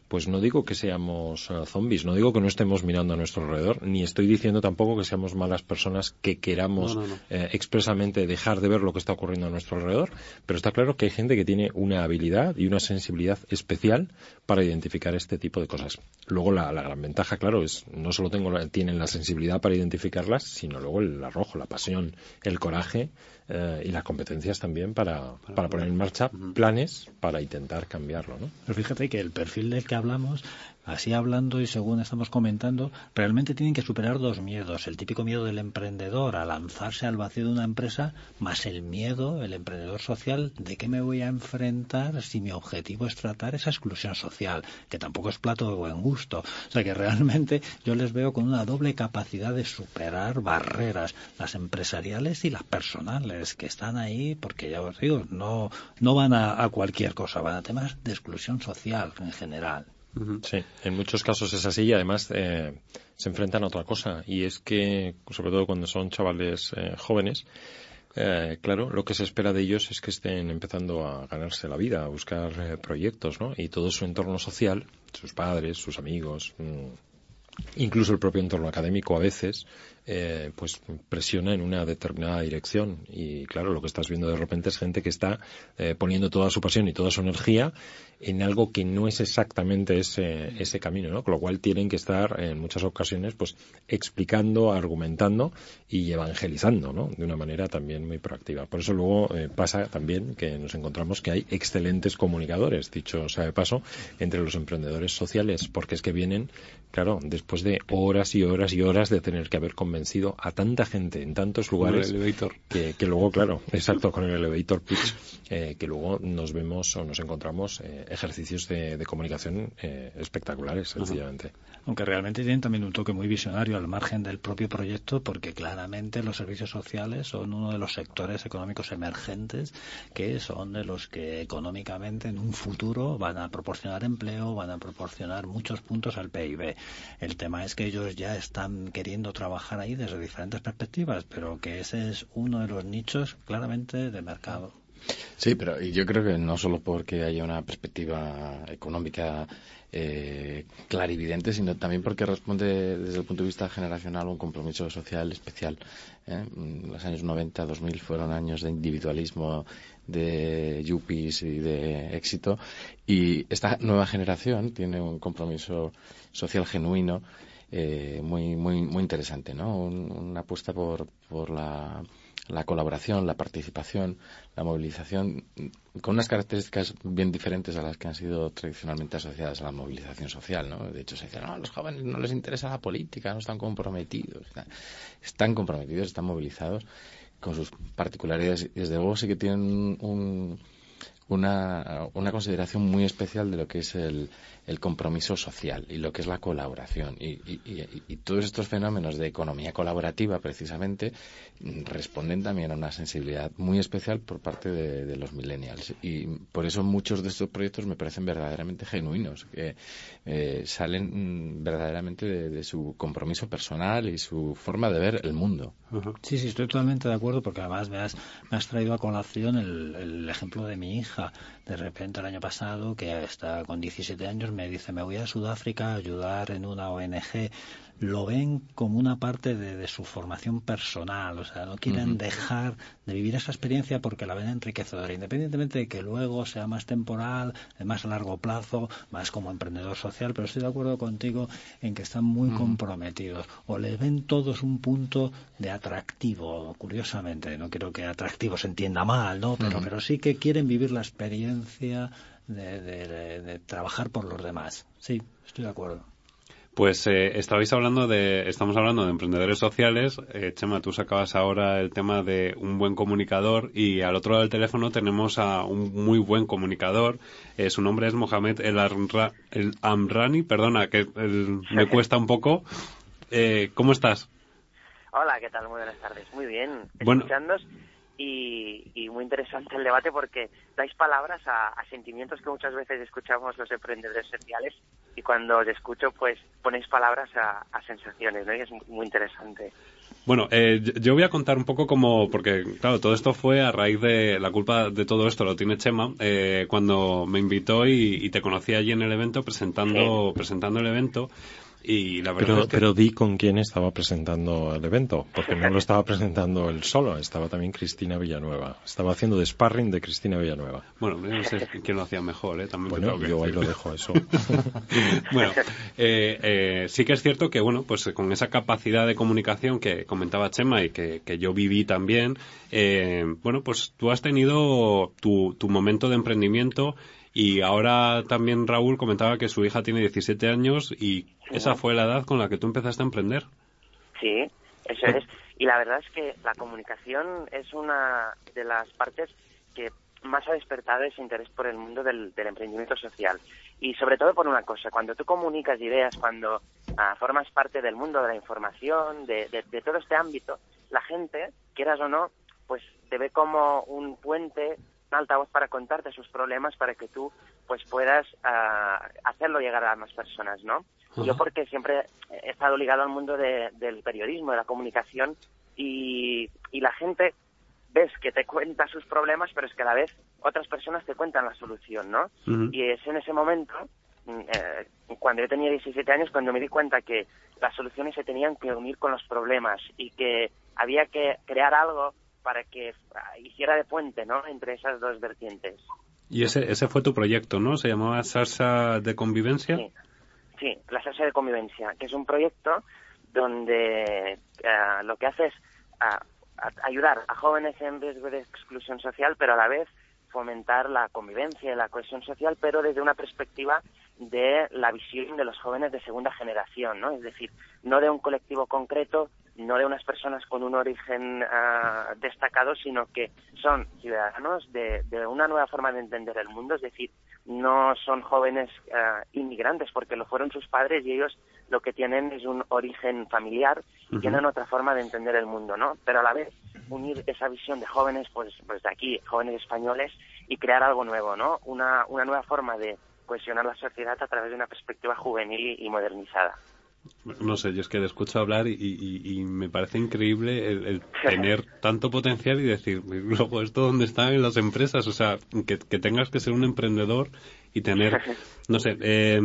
pues no digo que seamos uh, zombies, no digo que no estemos mirando a nuestro alrededor, ni estoy diciendo tampoco que seamos malas personas que queramos eh, expresamente dejar de ver lo que está ocurriendo a nuestro alrededor, pero está claro que hay gente que tiene una habilidad y una sensibilidad especial para identificar este tipo de cosas. Luego la, gran ventaja, claro, es no solo tengo tienen la sensibilidad para identificarlas, sino luego el arrojo, la pasión, el coraje eh, y las competencias también para, para, poner en marcha planes para intentar cambiarlo. ¿no? Pero fíjate que el perfil del que hablamos así hablando y según estamos comentando, realmente tienen que superar dos miedos. El típico miedo del emprendedor a lanzarse al vacío de una empresa, más el miedo, el emprendedor social, de qué me voy a enfrentar si mi objetivo es tratar esa exclusión social, que tampoco es plato de buen gusto. O sea que realmente yo les veo con una doble capacidad de superar barreras, las empresariales y las personales, que están ahí porque ya os digo, no, no van a cualquier cosa, van a temas de exclusión social en general. Sí, en muchos casos es así y además eh, se enfrentan a otra cosa y es que, sobre todo cuando son chavales eh, jóvenes, eh, claro, lo que se espera de ellos es que estén empezando a ganarse la vida, a buscar proyectos, ¿no? Y todo su entorno social, sus padres, sus amigos, mm, incluso el propio entorno académico a veces, eh, pues presiona en una determinada dirección. Y claro, lo que estás viendo de repente es gente que está eh, poniendo toda su pasión y toda su energía en algo que no es exactamente ese, ese camino, ¿no? Con lo cual tienen que estar en muchas ocasiones pues explicando, argumentando y evangelizando, ¿no? De una manera también muy proactiva. Por eso luego eh, pasa también que nos encontramos que hay excelentes comunicadores, dicho sea de paso, entre los emprendedores sociales, porque es que vienen, claro, después de horas y horas y horas de tener que haber convencido a tanta gente en tantos lugares que, que, luego, claro, exacto, con el elevator pitch, eh, que luego nos vemos o nos encontramos eh, ejercicios de, comunicación eh, espectaculares, sencillamente. Aunque realmente tienen también un toque muy visionario al margen del propio proyecto, porque claramente los servicios sociales son uno de los sectores económicos emergentes que son de los que económicamente en un futuro van a proporcionar empleo, van a proporcionar muchos puntos al PIB. El tema es que ellos ya están queriendo trabajar ahí desde diferentes perspectivas, pero que ese es uno de los nichos claramente de mercado. Sí, pero yo creo que no solo porque haya una perspectiva económica eh, clarividente, sino también porque responde desde el punto de vista generacional un compromiso social especial. ¿eh? Los años 90, 2000 fueron años de individualismo, de yuppies y de éxito, y esta nueva generación tiene un compromiso social genuino eh, muy, muy, muy interesante, ¿no? una apuesta por, por la la colaboración, la participación, la movilización, con unas características bien diferentes a las que han sido tradicionalmente asociadas a la movilización social, ¿no? De hecho, se dice, no, a los jóvenes no les interesa la política, no están comprometidos. Están comprometidos, están movilizados con sus particularidades. Desde luego sí que tienen un, una, una consideración muy especial de lo que es el, el compromiso social y lo que es la colaboración. Y, y, todos estos fenómenos de economía colaborativa, precisamente, responden también a una sensibilidad muy especial por parte de, los millennials. Y por eso muchos de estos proyectos me parecen verdaderamente genuinos, que eh, salen mm, verdaderamente de, su compromiso personal y su forma de ver el mundo. Sí, sí, estoy totalmente de acuerdo porque además me has, me has traído a colación el, el ejemplo de mi hija. De repente el año pasado, que está con 17 años, me dice, me voy a Sudáfrica a ayudar en una ONG lo ven como una parte de, su formación personal, o sea, no quieren dejar de vivir esa experiencia porque la ven enriquecedora, independientemente de que luego sea más temporal, de más a largo plazo, más como emprendedor social, pero estoy de acuerdo contigo en que están muy comprometidos o les ven todos un punto de atractivo, curiosamente, no quiero que atractivo se entienda mal, ¿no? Pero, pero sí que quieren vivir la experiencia de, de trabajar por los demás. Sí, estoy de acuerdo. Pues eh, estabais hablando de, estamos hablando de emprendedores sociales. Eh, Chema, tú sacabas ahora el tema de un buen comunicador y al otro lado del teléfono tenemos a un muy buen comunicador. Eh, su nombre es Mohamed El, el Amrani, perdona, que me [laughs] cuesta un poco. Eh, ¿Cómo estás? Hola, ¿qué tal? Muy buenas tardes. Muy bien. Bueno, y, muy interesante el debate porque dais palabras a, sentimientos que muchas veces escuchamos los emprendedores sociales y cuando os escucho pues ponéis palabras a, sensaciones, ¿no? Y es muy interesante. Bueno, eh, yo voy a contar un poco como, porque claro, todo esto fue a raíz de la culpa de todo esto, lo tiene Chema, eh, cuando me invitó y, te conocí allí en el evento presentando, presentando el evento. Y la verdad pero, es que... pero di con quién estaba presentando el evento, porque no lo estaba presentando él solo, estaba también Cristina Villanueva. Estaba haciendo de sparring de Cristina Villanueva. Bueno, no sé quién lo hacía mejor, ¿eh? También bueno, yo ahí lo dejo eso. [laughs] bueno, eh, eh, sí que es cierto que, bueno, pues con esa capacidad de comunicación que comentaba Chema y que, que yo viví también, eh, bueno, pues tú has tenido tu, tu momento de emprendimiento Y ahora también Raúl comentaba que su hija tiene 17 años y esa fue la edad con la que tú empezaste a emprender. Sí, eso es. Y la verdad es que la comunicación es una de las partes que más ha despertado ese interés por el mundo del, emprendimiento social. Y sobre todo por una cosa, cuando tú comunicas ideas, cuando ah, formas parte del mundo de la información, de, todo este ámbito, la gente, quieras o no, pues te ve como un puente, altavoz para contarte sus problemas para que tú pues puedas ah, hacerlo llegar a más personas, ¿no? Yo porque siempre he estado ligado al mundo del periodismo, de la comunicación y, y la gente ves que te cuenta sus problemas, pero es que a la vez otras personas te cuentan la solución, ¿no? Y es en ese momento, mm, eh, cuando yo tenía 17 años, cuando me di cuenta que las soluciones se tenían que unir con los problemas y que había que crear algo para que hiciera de puente, ¿no? Entre esas dos vertientes. Y ese, ese fue tu proyecto, ¿no? ¿Se llamaba Salsa de Convivencia? Sí, la Salsa de Convivencia, que es un proyecto donde ah, lo que hace es ah, ayudar a jóvenes en riesgo de exclusión social, pero a la vez fomentar la convivencia y la cohesión social, pero desde una perspectiva de la visión de los jóvenes de segunda generación, ¿no? Es decir, no de un colectivo concreto, no de unas personas con un origen ah, destacado, sino que son ciudadanos de, una nueva forma de entender el mundo, es decir, no son jóvenes ah, inmigrantes porque lo fueron sus padres y ellos lo que tienen es un origen familiar y tienen otra forma de entender el mundo, ¿no? Pero a la vez unir esa visión de jóvenes, pues, pues de aquí, jóvenes españoles, y crear algo nuevo, ¿no? Una, una nueva forma de cohesionar la sociedad a través de una perspectiva juvenil y modernizada. No sé, yo es que le escucho hablar y, me parece increíble el, [laughs] tener tanto potencial y decir, luego esto dónde está en las empresas, o sea, que, tengas que ser un emprendedor y tener, [laughs] no sé, eh,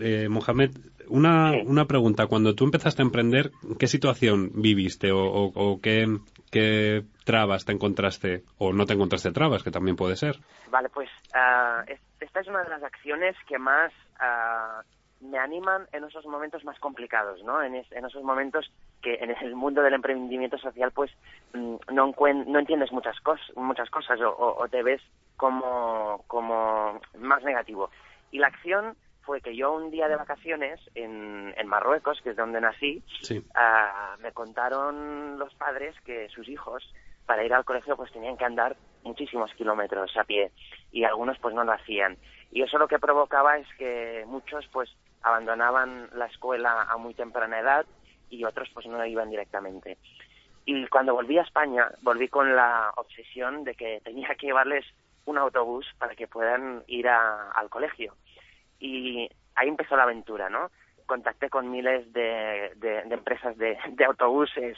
eh, Mohamed, una, una pregunta, cuando tú empezaste a emprender, ¿qué situación viviste o, qué, qué, trabas te encontraste o no te encontraste trabas, que también puede ser? Vale, pues uh, esta es una de las acciones que más... Uh, me animan en esos momentos más complicados, ¿no? En, esos momentos que en el mundo del emprendimiento social, pues mm, no, no entiendes muchas, cosas muchas cosas o, te ves como, como más negativo. Y la acción fue que yo un día de vacaciones en, en Marruecos, que es donde nací, ah, me contaron los padres que sus hijos para ir al colegio pues tenían que andar muchísimos kilómetros a pie y algunos pues no lo hacían. Y eso lo que provocaba es que muchos pues abandonaban la escuela a muy temprana edad y otros pues no iban directamente. Y cuando volví a España, volví con la obsesión de que tenía que llevarles un autobús para que puedan ir al colegio. Y ahí empezó la aventura, ¿no? Contacté con miles de, empresas de, autobuses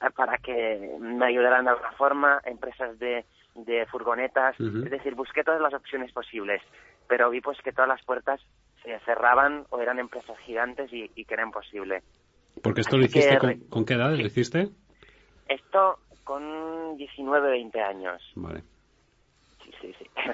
eh, para que me ayudaran de alguna forma, empresas de, furgonetas, es decir, busqué todas las opciones posibles, pero vi pues que todas las puertas se cerraban o eran empresas gigantes y, que era imposible. Porque esto lo hiciste con, qué edad lo hiciste? Esto con 19, 20 años. Vale. Sí, sí, sí. [laughs]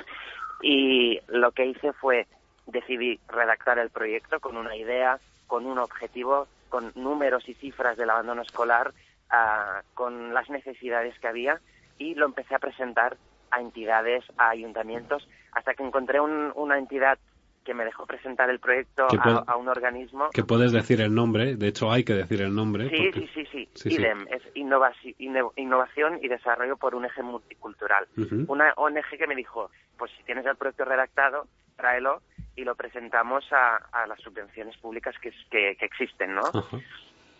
Y lo que hice fue decidí redactar el proyecto con una idea, con un objetivo, con números y cifras del abandono escolar, ah, con las necesidades que había y lo empecé a presentar a entidades, a ayuntamientos, hasta que encontré una entidad que me dejó presentar el proyecto a, un organismo. Que puedes decir el nombre, de hecho hay que decir el nombre. Sí, sí, sí, sí, IDEM, es Innovación y Desarrollo por un eje multicultural. Una ONG que me dijo, pues si tienes el proyecto redactado, tráelo y lo presentamos a, las subvenciones públicas que, que, existen, ¿no?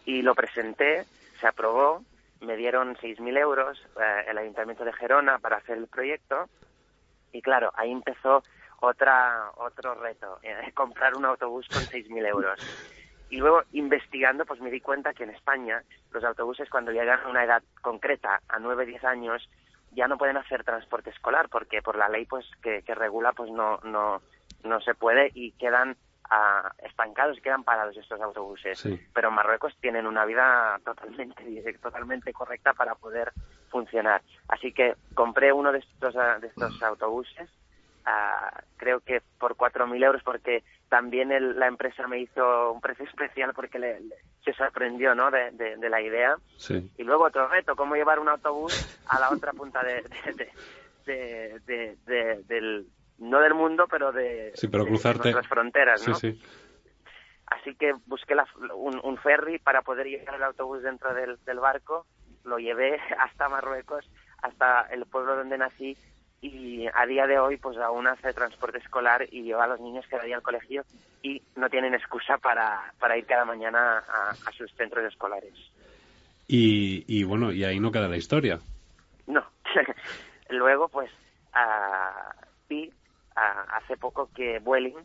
Y lo presenté, se aprobó, me dieron 6.000 euros eh, el Ayuntamiento de Gerona para hacer el proyecto y claro, ahí empezó otra otro reto, eh, [laughs] comprar un autobús con 6.000 euros. Y luego, investigando, pues me di cuenta que en España los autobuses cuando llegan a una edad concreta, a 9, 10 años, ya no pueden hacer transporte escolar porque por la ley pues que, regula pues no, no, no se puede y quedan uh, estancados, quedan parados estos autobuses. Pero en Marruecos tienen una vida totalmente, [laughs] totalmente correcta para poder funcionar. Así que compré uno de estos, de estos autobuses creo que por 4.000 euros porque también la empresa me hizo un precio [laughs] especial porque le, se sorprendió ¿no? de, la idea. Y luego otro reto, cómo llevar un autobús a la otra punta de, del, no del mundo, pero de, sí, pero de cruzarte. nuestras fronteras, ¿no? sí. Así que busqué la- un, un ferry para poder llevar el autobús dentro del, del barco, lo llevé [laughs] hasta Marruecos, hasta el pueblo donde nací y a día de hoy pues aún hace transporte escolar y lleva a los niños cada día al colegio y no tienen excusa para, para ir cada mañana a, a sus centros escolares. Y, y bueno, y ahí no queda la historia. No. [laughs] Luego, pues, vi ah, hace poco que Vueling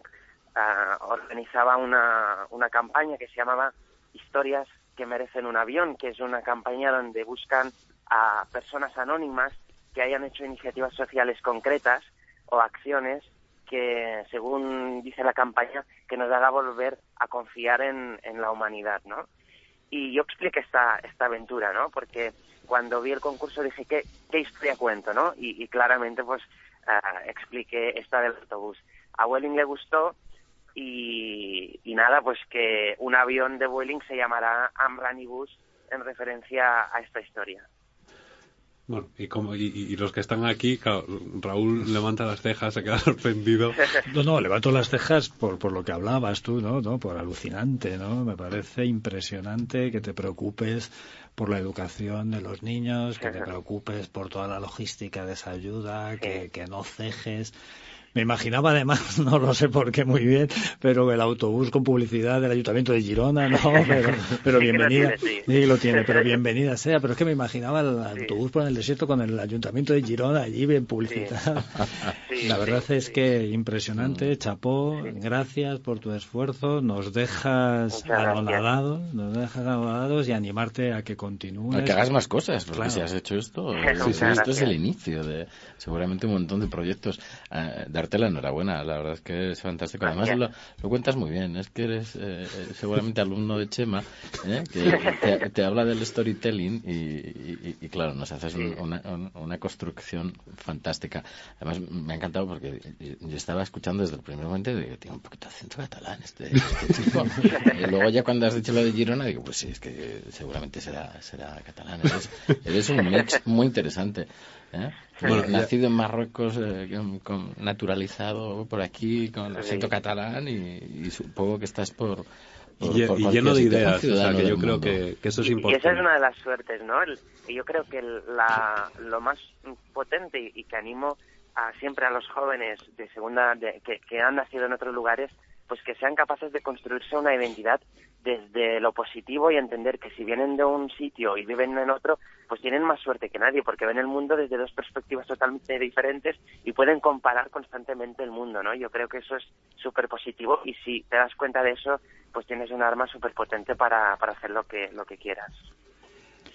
organizaba una, una campaña que se llamaba Historias que merecen un avión, que es una campaña donde buscan a personas anónimas que hayan hecho iniciativas sociales concretas o acciones que, según dice la campaña, que nos haga volver a confiar en, la humanidad, ¿no? y yo expliqué esta, esta aventura, ¿no? Porque cuando vi el concurso dije, ¿qué, qué historia cuento, no? Y, claramente, pues, ah, expliqué esta del autobús. A Welling le gustó y, nada, pues que un avión de Welling se llamará Amranibus en referencia a esta historia. Bueno, y, como, y, y los que están aquí, claro, Raúl levanta las cejas, se queda [laughs] sorprendido. [laughs] No, no, levanto las cejas por, por lo que hablabas tú, ¿no? ¿no? Por alucinante, ¿no? Me parece impresionante que te preocupes por la educación de los niños, que te [laughs] preocupes por toda la logística de esa ayuda, que, que no cejes. Me imaginaba además, [laughs] no lo sé por qué muy bien, pero el autobús con publicidad del Ayuntamiento de Girona, ¿no? [laughs] Pero, pero Sí que lo bienvenida. tiene, sí. lo tiene, pero bienvenida sea. Pero es que me imaginaba el autobús por el desierto con el Ayuntamiento de Girona allí bien publicitado. [laughs] Sí, La sí, verdad es sí. que impresionante, chapó, gracias por tu esfuerzo, nos dejas anonadados, nos dejas anonadados y animarte a que continúes. A que hagas más cosas, porque Claro. si has hecho esto, Muchas sí, sí, esto es el inicio de seguramente un montón de proyectos. Ah, darte la enhorabuena, la verdad es que es fantástico. Además lo, cuentas muy bien, es que eres eh, eh, seguramente alumno de Chema, ¿eh? que te, te habla del storytelling y, y- y, claro, nos haces un- una, un- una construcción fantástica. Además me ha encantado porque yo estaba escuchando desde el primer momento y digo, tiene un poquito de acento catalán este, este chico. y luego ya cuando has dicho lo de Girona digo, pues sí, es que seguramente será, será catalán. Eres, eres un mix muy interesante. ¿Eh? Bueno, nacido en Marruecos, eh, con- con- naturalizado por aquí, con acento Sí. catalán y, y supongo que estás por... Y, por- lle- por y lleno de ideas, o sea que yo creo que, que eso es Y- importante. Y esa es una de las suertes, ¿no? El- y yo creo que la, lo más potente y, y que animo a, siempre a los jóvenes de segunda de- que, que han nacido en otros lugares, pues que sean capaces de construirse una identidad desde lo positivo y entender que si vienen de un sitio y viven en otro, pues tienen más suerte que nadie, porque ven el mundo desde dos perspectivas totalmente diferentes y pueden comparar constantemente el mundo, ¿no? Yo creo que eso es súper positivo y si te das cuenta de eso, pues tienes un arma súper potente para, para hacer lo que, lo que quieras.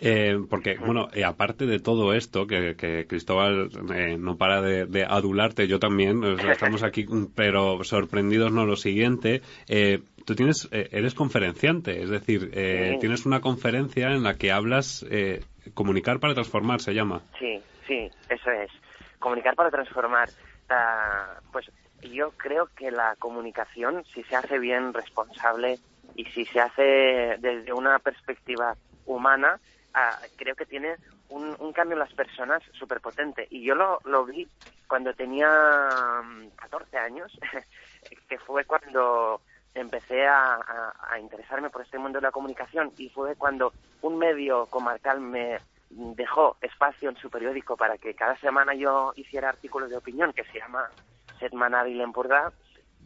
Eh, porque, bueno, eh, aparte de todo esto, que, que Cristóbal eh, no para de, de adularte, yo también, estamos aquí, pero sorprendidos no lo siguiente, eh, tú tienes, eh, eres conferenciante, es decir, eh, Sí. tienes una conferencia en la que hablas, eh, comunicar para transformar, se llama. Sí, sí, eso es. Comunicar para transformar. Ah, pues yo creo que la comunicación, si se hace bien, responsable y si se hace desde una perspectiva humana, ah, creo que tiene un, cambio en las personas súper potente. Y yo lo, vi cuando tenía mm, 14 años, [laughs] que fue cuando empecé a, a- a interesarme por este mundo de la comunicación y fue cuando un medio comarcal me dejó espacio en su periódico para que cada semana yo hiciera artículos de opinión que se llama Setmanal y L'Empordà,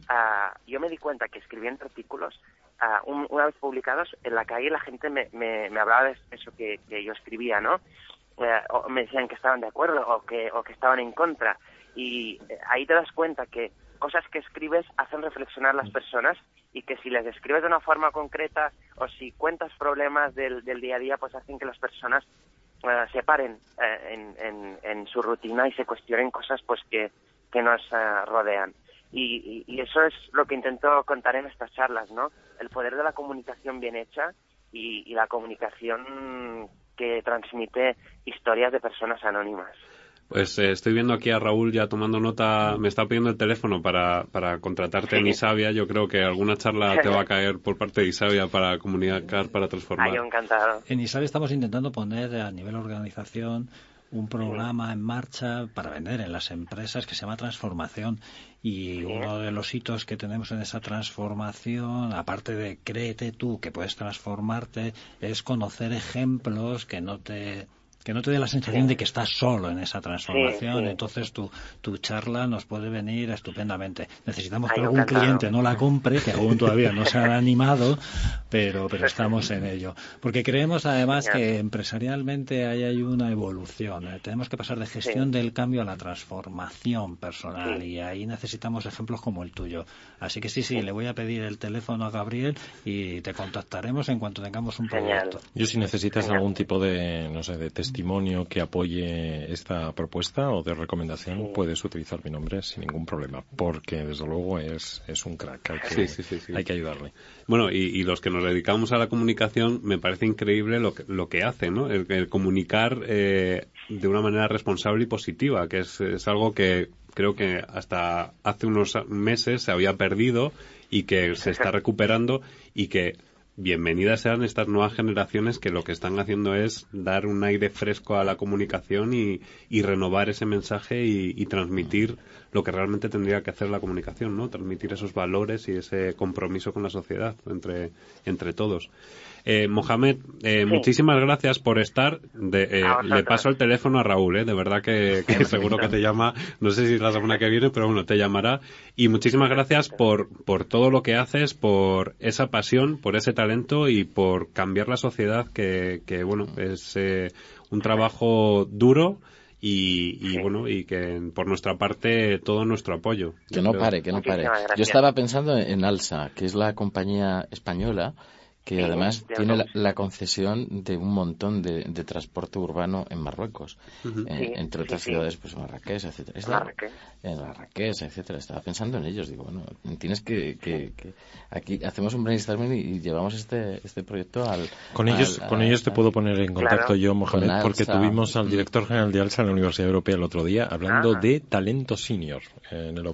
ah, yo me di cuenta que escribiendo artículos, un- una vez publicados, en la calle la gente me, me, me hablaba de eso que, que yo escribía, ¿no? Eh, o me decían que estaban de acuerdo o que, o que estaban en contra. Y eh, ahí te das cuenta que cosas que escribes hacen reflexionar a las personas y que si les escribes de una forma concreta o si cuentas problemas del, del día a día, pues hacen que las personas eh, se paren eh, en, en, en su rutina y se cuestionen cosas pues que, que nos eh, rodean. Y, y- y eso es lo que intento contar en estas charlas, ¿no? El poder de la comunicación bien hecha y, y la comunicación que transmite historias de personas anónimas. Pues eh, estoy viendo aquí a Raúl ya tomando nota, me está pidiendo el teléfono para, para contratarte en Sí. Isavia. Yo creo que alguna charla te va a [laughs] caer por parte de Isavia para comunicar, para transformar. Ay, yo encantado. En ISAB estamos intentando poner a nivel organización un programa en marcha para vender en las empresas que se llama Transformación. Y uno de los hitos que tenemos en esa transformación, aparte de créete tú que puedes transformarte, es conocer ejemplos que no te que no te dé la sensación de que estás solo en esa transformación. Entonces tu, tu charla nos puede venir estupendamente. Necesitamos que algún cliente no la compre, que aún todavía no se ha [laughs] animado, pero, pero estamos en ello. Porque creemos además que empresarialmente ahí hay una evolución. ¿eh? Tenemos que pasar de gestión del cambio a la transformación personal y ahí necesitamos ejemplos como el tuyo. Así que sí, sí, le voy a pedir el teléfono a Gabriel y te contactaremos en cuanto tengamos un proyecto. Yo si necesitas algún tipo de, no sé, de test testimonio que apoye esta propuesta o de recomendación, puedes utilizar mi nombre sin ningún problema, porque desde luego es, es un crack, hay que, hay que ayudarle. Bueno, y, los que nos dedicamos a la comunicación, me parece increíble lo que, lo que hace, ¿no? El, comunicar eh, de una manera responsable y positiva, que es, es algo que creo que hasta hace unos meses se había perdido y que se está [laughs] recuperando y que bienvenidas sean estas nuevas generaciones que lo que están haciendo es dar un aire fresco a la comunicación y, renovar ese mensaje y, transmitir lo que realmente tendría que hacer la comunicación, ¿no? Transmitir esos valores y ese compromiso con la sociedad entre, entre todos. Eh, Mohamed, eh, muchísimas gracias por estar. Eh, le paso el teléfono a Raúl, ¿eh? de verdad que, [laughs] seguro que te llama, no sé si la semana que viene, pero bueno, te llamará. Y muchísimas gracias por, por todo lo que haces, por esa pasión, por ese talento y por cambiar la sociedad, que, que bueno, es un trabajo duro. Y, bueno, y que por nuestra parte todo nuestro apoyo. Que no pare, que no pare. Yo estaba pensando en Alsa, que es la compañía española que además tiene la, concesión de un montón de, transporte urbano en Marruecos, eh, entre otras ciudades, pues Marrakech, etcétera. En Marrakech, etcétera. Estaba pensando en ellos, digo, bueno, tienes que, que, aquí hacemos un brainstorming y, llevamos este, este proyecto al... Con ellos, con ellos te puedo poner en contacto yo, Mohamed, porque tuvimos al director general de ALSA en la Universidad Europea el otro día hablando ah. de talento senior en el,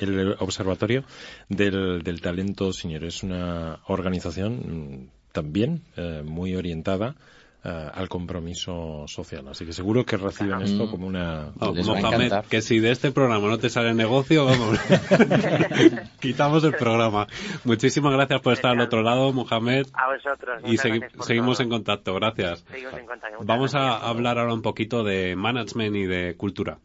el observatorio del, del talento senior. Es una organización también eh, muy orientada eh, al compromiso social. Así que seguro que reciben esto como una... Mohamed, que si de este programa no te sale negocio, vamos, [laughs] quitamos el programa. Muchísimas gracias por estar al otro lado, Mohamed. A vosotros. Y seguimos en contacto, gracias. Vamos a hablar ahora un poquito de management y de cultura.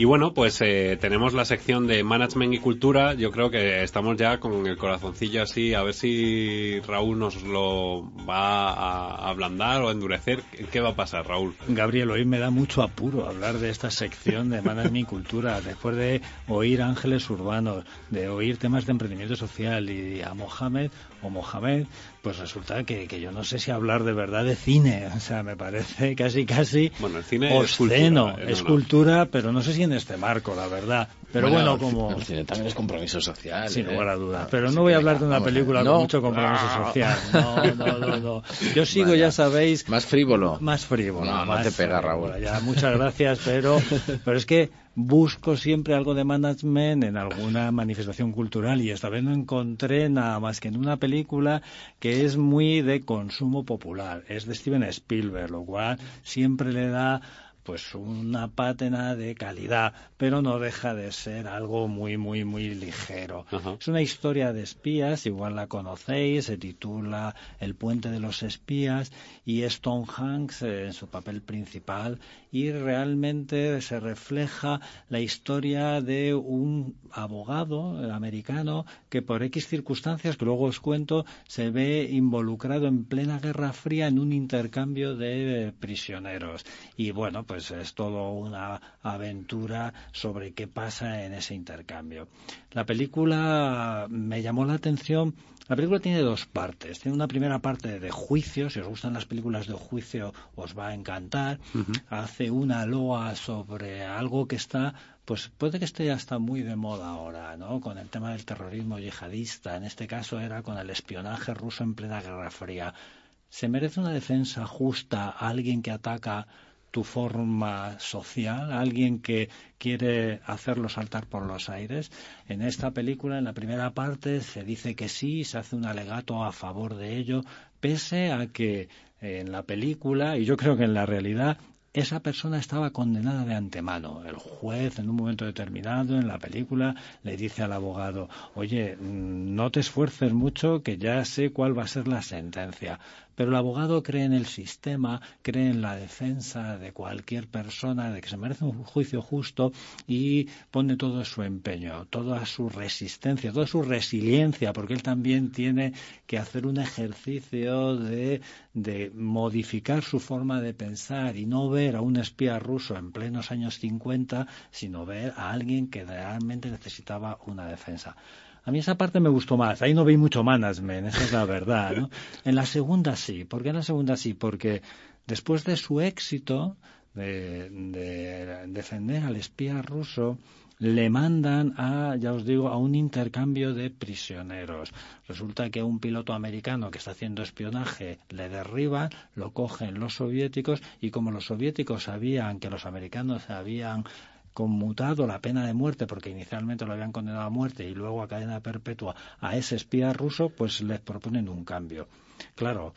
Y bueno, pues eh, tenemos la sección de Management y Cultura. Yo creo que estamos ya con el corazoncillo así, a ver si Raúl nos lo va a ablandar o a endurecer. ¿Qué va a pasar, Raúl? Gabriel, hoy me da mucho apuro hablar de esta sección de Management y Cultura. [laughs] Después de oír Ángeles Urbanos, de oír temas de emprendimiento social y a Mohamed o Mohamed, pues resulta que, que, yo no sé si hablar de verdad de cine. [laughs] O sea, me parece casi, casi bueno, el cine obsceno. Es cultura, pero no sé si en este marco, la verdad. Pero bueno, como... El cine también es compromiso social. Sin ¿eh? lugar a duda. Ah, pero no voy a hablar de una película con mucho compromiso ah. social. No, no, no, no. Yo sigo, ya sabéis... Más frívolo. Más frívolo. No, no te pega, Raúl. Ya, muchas gracias, pero, pero es que busco siempre algo de management en alguna manifestación cultural y esta vez no encontré nada más que en una película que es muy de consumo popular. Es de Steven Spielberg, lo cual siempre le da pues una pátena de calidad, pero no deja de ser algo muy, muy, muy ligero. Es una historia de espías, igual la conocéis, se titula El puente de los espías y Tom Hanks eh, en su papel principal y realmente se refleja la historia de un abogado americano que por X circunstancias, que luego os cuento, se ve involucrado en plena Guerra Fría en un intercambio de prisioneros. Y bueno, pues es todo una aventura sobre qué pasa en ese intercambio. La película me llamó la atención la película tiene dos partes. Tiene una primera parte de juicio, si os gustan las películas de juicio os va a encantar. Hace una loa sobre algo que está, pues puede que esté ya está muy de moda ahora, ¿no? Con el tema del terrorismo yihadista. En este caso era con el espionaje ruso en plena Guerra Fría. ¿Se merece una defensa justa a alguien que ataca tu forma social, alguien que quiere hacerlo saltar por los aires. En esta película, en la primera parte, se dice que sí, se hace un alegato a favor de ello, pese a que en la película, y yo creo que en la realidad, esa persona estaba condenada de antemano. El juez, en un momento determinado, en la película, le dice al abogado, oye, mm, no te esfuerces mucho, que ya sé cuál va a ser la sentencia. Pero el abogado cree en el sistema, cree en la defensa de cualquier persona, de que se merece un juicio justo y pone todo su empeño, toda su resistencia, toda su resiliencia, porque él también tiene que hacer un ejercicio de, de modificar su forma de pensar y no ver a un espía ruso en plenos años 50, sino ver a alguien que realmente necesitaba una defensa. A mí esa parte me gustó más. Ahí no vi mucho management, esa es la verdad. ¿no? En la segunda sí. ¿Por qué en la segunda sí? Porque después de su éxito de, defender al espía ruso, le mandan a, ya os digo, a un intercambio de prisioneros. Resulta que un piloto americano que está haciendo espionaje le derriba, lo cogen los soviéticos y como los soviéticos sabían que los americanos habían conmutado la pena de muerte, porque inicialmente lo habían condenado a muerte y luego a cadena perpetua a ese espía ruso, pues les proponen un cambio. Claro,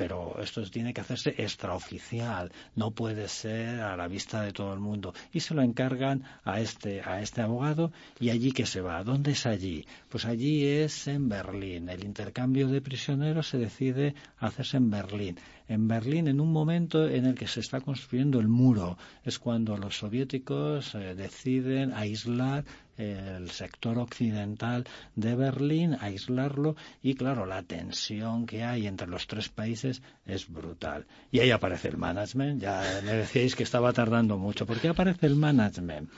pero esto tiene que hacerse extraoficial, no puede ser a la vista de todo el mundo. Y se lo encargan a este, a este abogado y allí que se va. ¿Dónde es allí? Pues allí es en Berlín. El intercambio de prisioneros se decide hacerse en Berlín en Berlín en un momento en el que se está construyendo el muro. Es cuando los soviéticos eh, deciden aislar el sector occidental de Berlín, aislarlo y claro, la tensión que hay entre los tres países es brutal. Y ahí aparece el management, ya me decíais que estaba tardando mucho. ¿Por qué aparece el management?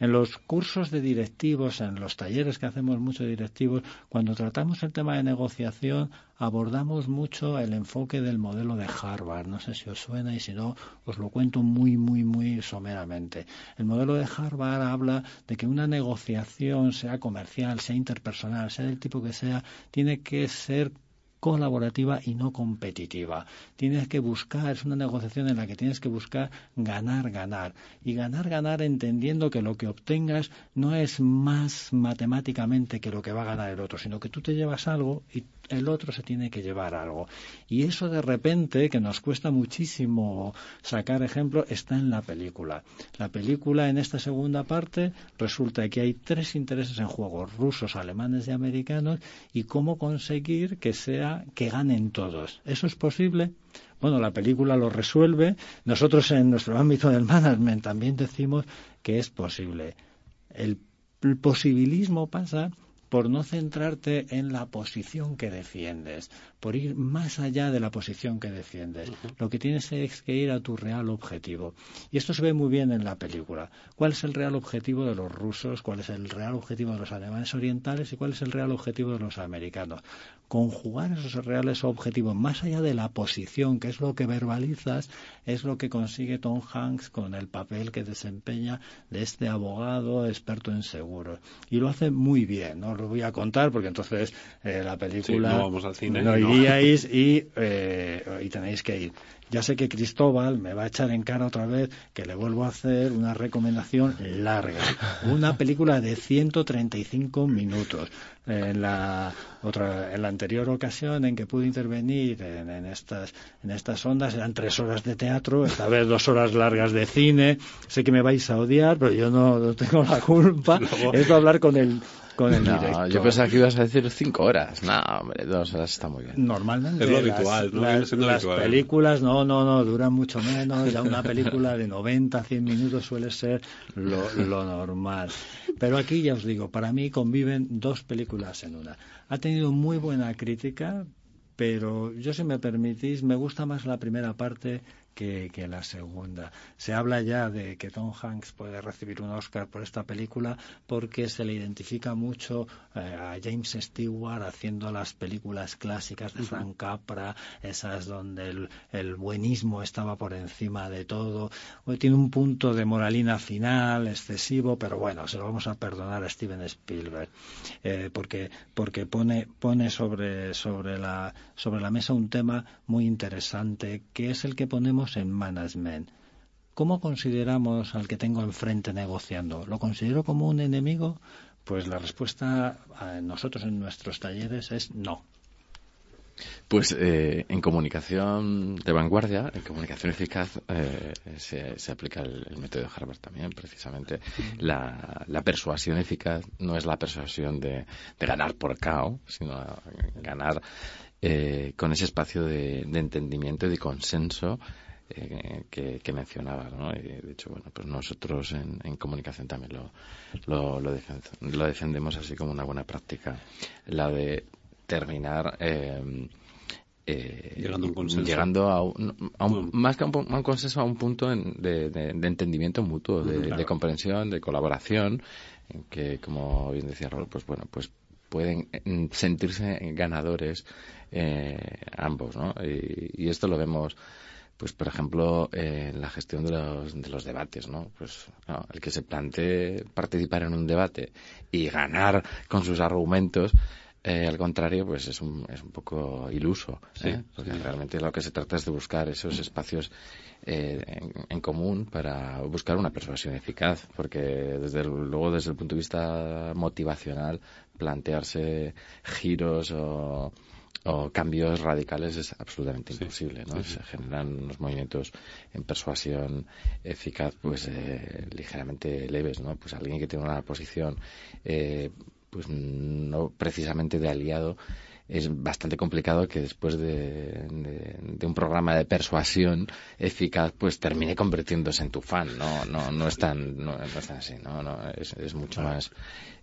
En los cursos de directivos, en los talleres que hacemos mucho de directivos, cuando tratamos el tema de negociación, abordamos mucho el enfoque del modelo de Harvard. No sé si os suena y si no, os lo cuento muy, muy, muy someramente. El modelo de Harvard habla de que una negociación, sea comercial, sea interpersonal, sea del tipo que sea, tiene que ser colaborativa y no competitiva. Tienes que buscar, es una negociación en la que tienes que buscar ganar, ganar. Y ganar, ganar entendiendo que lo que obtengas no es más matemáticamente que lo que va a ganar el otro, sino que tú te llevas algo y el otro se tiene que llevar algo. Y eso de repente, que nos cuesta muchísimo sacar ejemplo, está en la película. La película en esta segunda parte resulta que hay tres intereses en juego, rusos, alemanes y americanos, y cómo conseguir que sea que ganen todos. ¿Eso es posible? Bueno, la película lo resuelve. Nosotros en nuestro ámbito del management también decimos que es posible. el posibilismo pasa por no centrarte en la posición que defiendes, por ir más allá de la posición que defiendes. Lo que tienes es que ir a tu real objetivo. Y esto se ve muy bien en la película. ¿Cuál es el real objetivo de los rusos? ¿Cuál es el real objetivo de los alemanes orientales? ¿Y cuál es el real objetivo de los americanos? Conjugar esos reales objetivos más allá de la posición, que es lo que verbalizas, es lo que consigue Tom Hanks con el papel que desempeña de este abogado experto en seguros. Y lo hace muy bien. No lo voy a contar porque entonces eh, la película no vamos al cine y, eh, y tenéis que ir. Ya sé que Cristóbal me va a echar en cara otra vez que le vuelvo a hacer una recomendación larga. Una película de 135 minutos. En la, otra, en la anterior ocasión en que pude intervenir en, estas, en estas ondas eran tres horas de teatro, esta vez dos horas largas de cine. Sé que me vais a odiar, pero yo no, tengo la culpa. [laughs] Es de hablar con el, no, yo pensaba que ibas a decir cinco horas. No, hombre, dos horas está muy bien. Normalmente. Es lo habitual, las, películas, no, no, no, duran mucho menos. Ya una película de 90, 100 minutos suele ser lo, lo normal. Pero aquí ya os digo, para mí conviven dos películas en una. Ha tenido muy buena crítica, pero yo, si me permitís, me gusta más la primera parte que, la segunda. Se habla ya de que Tom Hanks puede recibir un Oscar por esta película porque se le identifica mucho eh, a James Stewart haciendo las películas clásicas de Frank Capra, esas donde el, buenismo estaba por encima de todo. Hoy tiene un punto de moralina final excesivo, pero bueno, se lo vamos a perdonar a Steven Spielberg eh, porque, porque pone, pone sobre, sobre, la, sobre la mesa un tema muy interesante que es el que ponemos en management. ¿cómo consideramos al que tengo enfrente negociando? ¿Lo considero como un enemigo? Pues la respuesta a nosotros en nuestros talleres es no. Pues eh, en comunicación de vanguardia, en comunicación eficaz, eh, se, aplica el, método de Harvard también, precisamente. La, persuasión eficaz no es la persuasión de, ganar por cao, sino ganar eh, con ese espacio de, entendimiento y de consenso que, mencionaba, ¿no? Y de hecho, bueno, pues nosotros en, comunicación también lo, lo, lo, defendemos así como una buena práctica, la de terminar eh, eh, llegando a un consenso. Llegando a un, más que a un, consenso, a un punto de, entendimiento mutuo, de, comprensión, de colaboración, en que, como bien decía Raúl, pues bueno, pues pueden mm, sentirse ganadores eh, ambos, ¿no? Y, esto lo vemos pues por ejemplo en la gestión de los, de los debates no pues el que se plantee participar en un debate y ganar con sus argumentos eh, al contrario, pues es un, es un poco iluso, ¿eh? porque realmente lo que se trata es de buscar esos espacios eh, en, común para buscar una persuasión eficaz, porque desde luego desde el punto de vista motivacional plantearse giros o, cambios radicales es absolutamente imposible, ¿no? Se generan unos movimientos en persuasión eficaz, pues ligeramente leves, ¿no? Pues alguien que tiene una posición pues no precisamente de aliado, es bastante complicado que después de, un programa de persuasión eficaz pues termine convirtiéndose en tu fan no no no es tan no, es tan así no, no es, es mucho más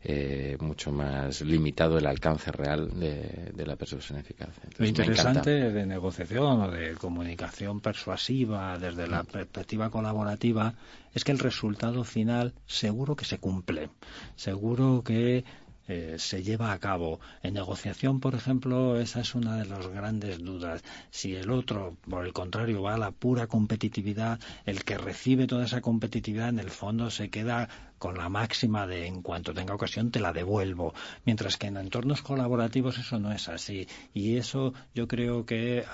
eh, mucho más limitado el alcance real de, la persuasión eficaz. Lo interesante de negociación o de comunicación persuasiva desde la mm. perspectiva colaborativa es que el resultado final seguro que se cumple. Seguro que eh, se lleva a cabo. En negociación, por ejemplo, esa es una de las grandes dudas. Si el otro, por el contrario, va a la pura competitividad, el que recibe toda esa competitividad en el fondo se queda con la máxima de en cuanto tenga ocasión te la devuelvo, mientras que en entornos colaborativos eso no es así y eso yo creo que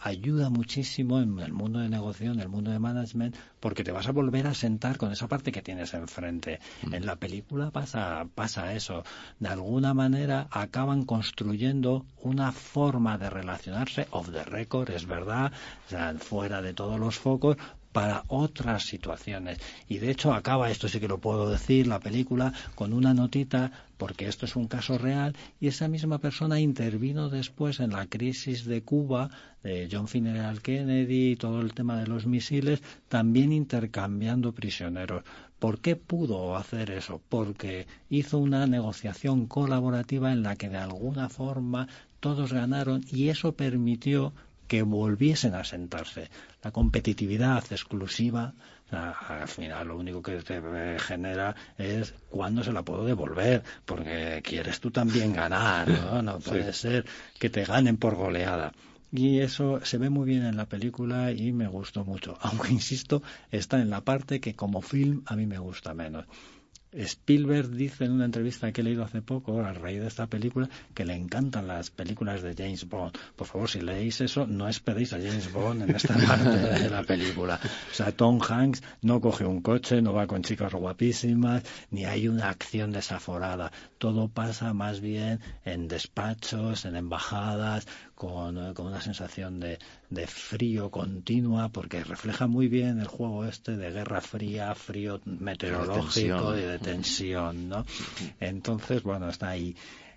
ayuda muchísimo en el mundo de negociación, en el mundo de management, porque te vas a volver a sentar con esa parte que tienes enfrente. Mm. En la película pasa, pasa eso. De alguna manera acaban construyendo una forma de relacionarse off the record, es verdad, fuera de todos los focos, para otras situaciones. Y de hecho acaba, esto sí que lo puedo decir, la película con una notita, porque esto es un caso real, y esa misma persona intervino después en la crisis de Cuba, de John F. Kennedy y todo el tema de los misiles, también intercambiando prisioneros. ¿Por qué pudo hacer eso? Porque hizo una negociación colaborativa en la que de alguna forma todos ganaron y eso permitió que volviesen a sentarse. La competitividad exclusiva, al final lo único que te genera es cuándo se la puedo devolver, porque quieres tú también ganar, ¿no? [laughs] No puede ser que te ganen por goleada. Y eso se ve muy bien en la película y me gustó mucho. [laughs] Aunque, insisto, está en la parte que como film a mí me gusta menos. Spielberg dice en una entrevista que he leído hace poco, a raíz de esta película, que le encantan las películas de James Bond. Por favor, si leéis eso, no esperéis a James Bond en esta [laughs] parte de la película. O sea, Tom Hanks no coge un coche, no va con chicas guapísimas, ni hay una acción desaforada. Todo pasa más bien en despachos, en embajadas, con, eh, una sensación de, de, frío continua, porque refleja muy bien el juego este de guerra fría, frío meteorológico y de tensión, ¿no? [laughs] Entonces, bueno, está ahí.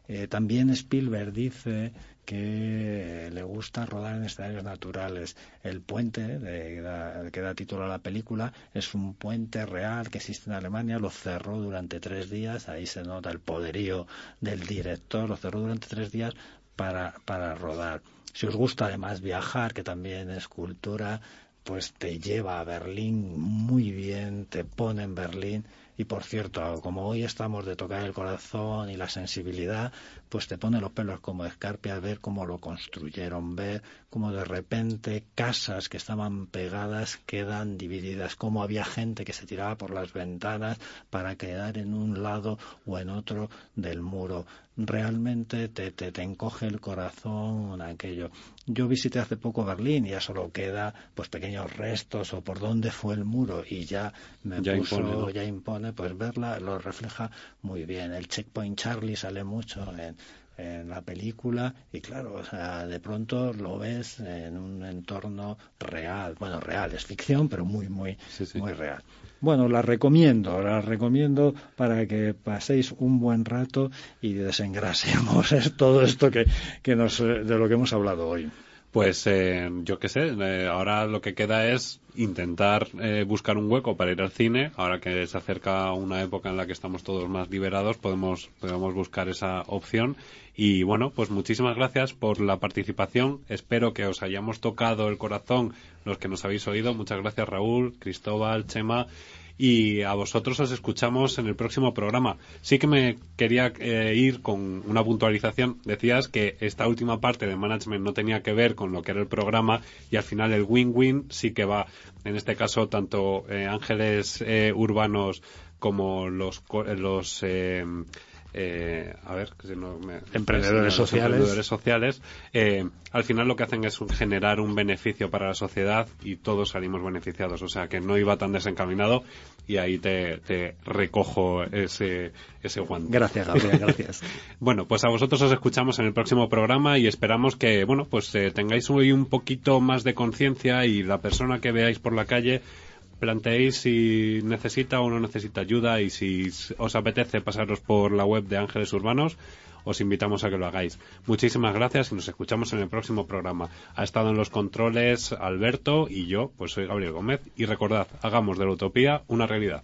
Eh, también Spielberg dice que le gusta rodar en escenarios naturales. El puente de, que da título a la película es un puente real que existe en Alemania, lo cerró durante tres días, ahí se nota el poderío del director, lo cerró durante tres días para, para rodar. Si os gusta además viajar, que también es cultura, pues te lleva a Berlín muy bien, te pone en Berlín y por cierto, como hoy estamos de tocar el corazón y la sensibilidad, pues te pone los pelos como escarpia ver cómo lo construyeron, ver cómo de repente casas que estaban pegadas quedan divididas, cómo había gente que se tiraba por las ventanas para quedar en un lado o en otro del muro realmente te, te, te encoge el corazón aquello. Yo visité hace poco Berlín y ya solo queda pues pequeños restos o por dónde fue el muro y ya me Ya puso, impone, ¿no? ya impone, pues verla lo refleja muy bien. El Checkpoint Charlie sale mucho en, en la película y claro, o sea, de pronto lo ves en un entorno real, bueno, real, es ficción, pero muy, muy, Sí, sí. muy real. Bueno, la recomiendo, la recomiendo para que paséis un buen rato y desengrasemos [laughs] todo esto que, que nos, de lo que hemos hablado hoy. Pues eh, yo qué sé, eh, ahora lo que queda es intentar eh, buscar un hueco para ir al cine. Ahora que se acerca una época en la que estamos todos más liberados, podemos, podemos buscar esa opción. Y bueno, pues muchísimas gracias por la participación. Espero que os hayamos tocado el corazón los que nos habéis oído. Muchas gracias Raúl, Cristóbal, Chema. Y a vosotros os escuchamos en el próximo programa. Sí que me quería eh, ir con una puntualización. Decías que esta última parte de management no tenía que ver con lo que era el programa y al final el win-win sí que va. En este caso, tanto eh, ángeles eh, urbanos como los, co- eh, los eh, a ver, que si no me- Emprendedores sociales. emprendedores sociales, eh, al final lo que hacen es generar un beneficio para la sociedad y todos salimos beneficiados. O sea que no iba tan desencaminado y ahí te, te recojo ese, ese guante. Gracias, Gabriel, gracias. [laughs] Bueno, pues a vosotros os escuchamos en el próximo programa y esperamos que, bueno, pues eh, tengáis hoy un poquito más de conciencia y la persona que veáis por la calle planteéis si necesita o no necesita ayuda y si os apetece pasaros por la web de Ángeles Urbanos, os invitamos a que lo hagáis. Muchísimas gracias y nos escuchamos en el próximo programa. Ha estado en los controles Alberto y yo, pues soy Gabriel Gómez. Y recordad, hagamos de la utopía una realidad.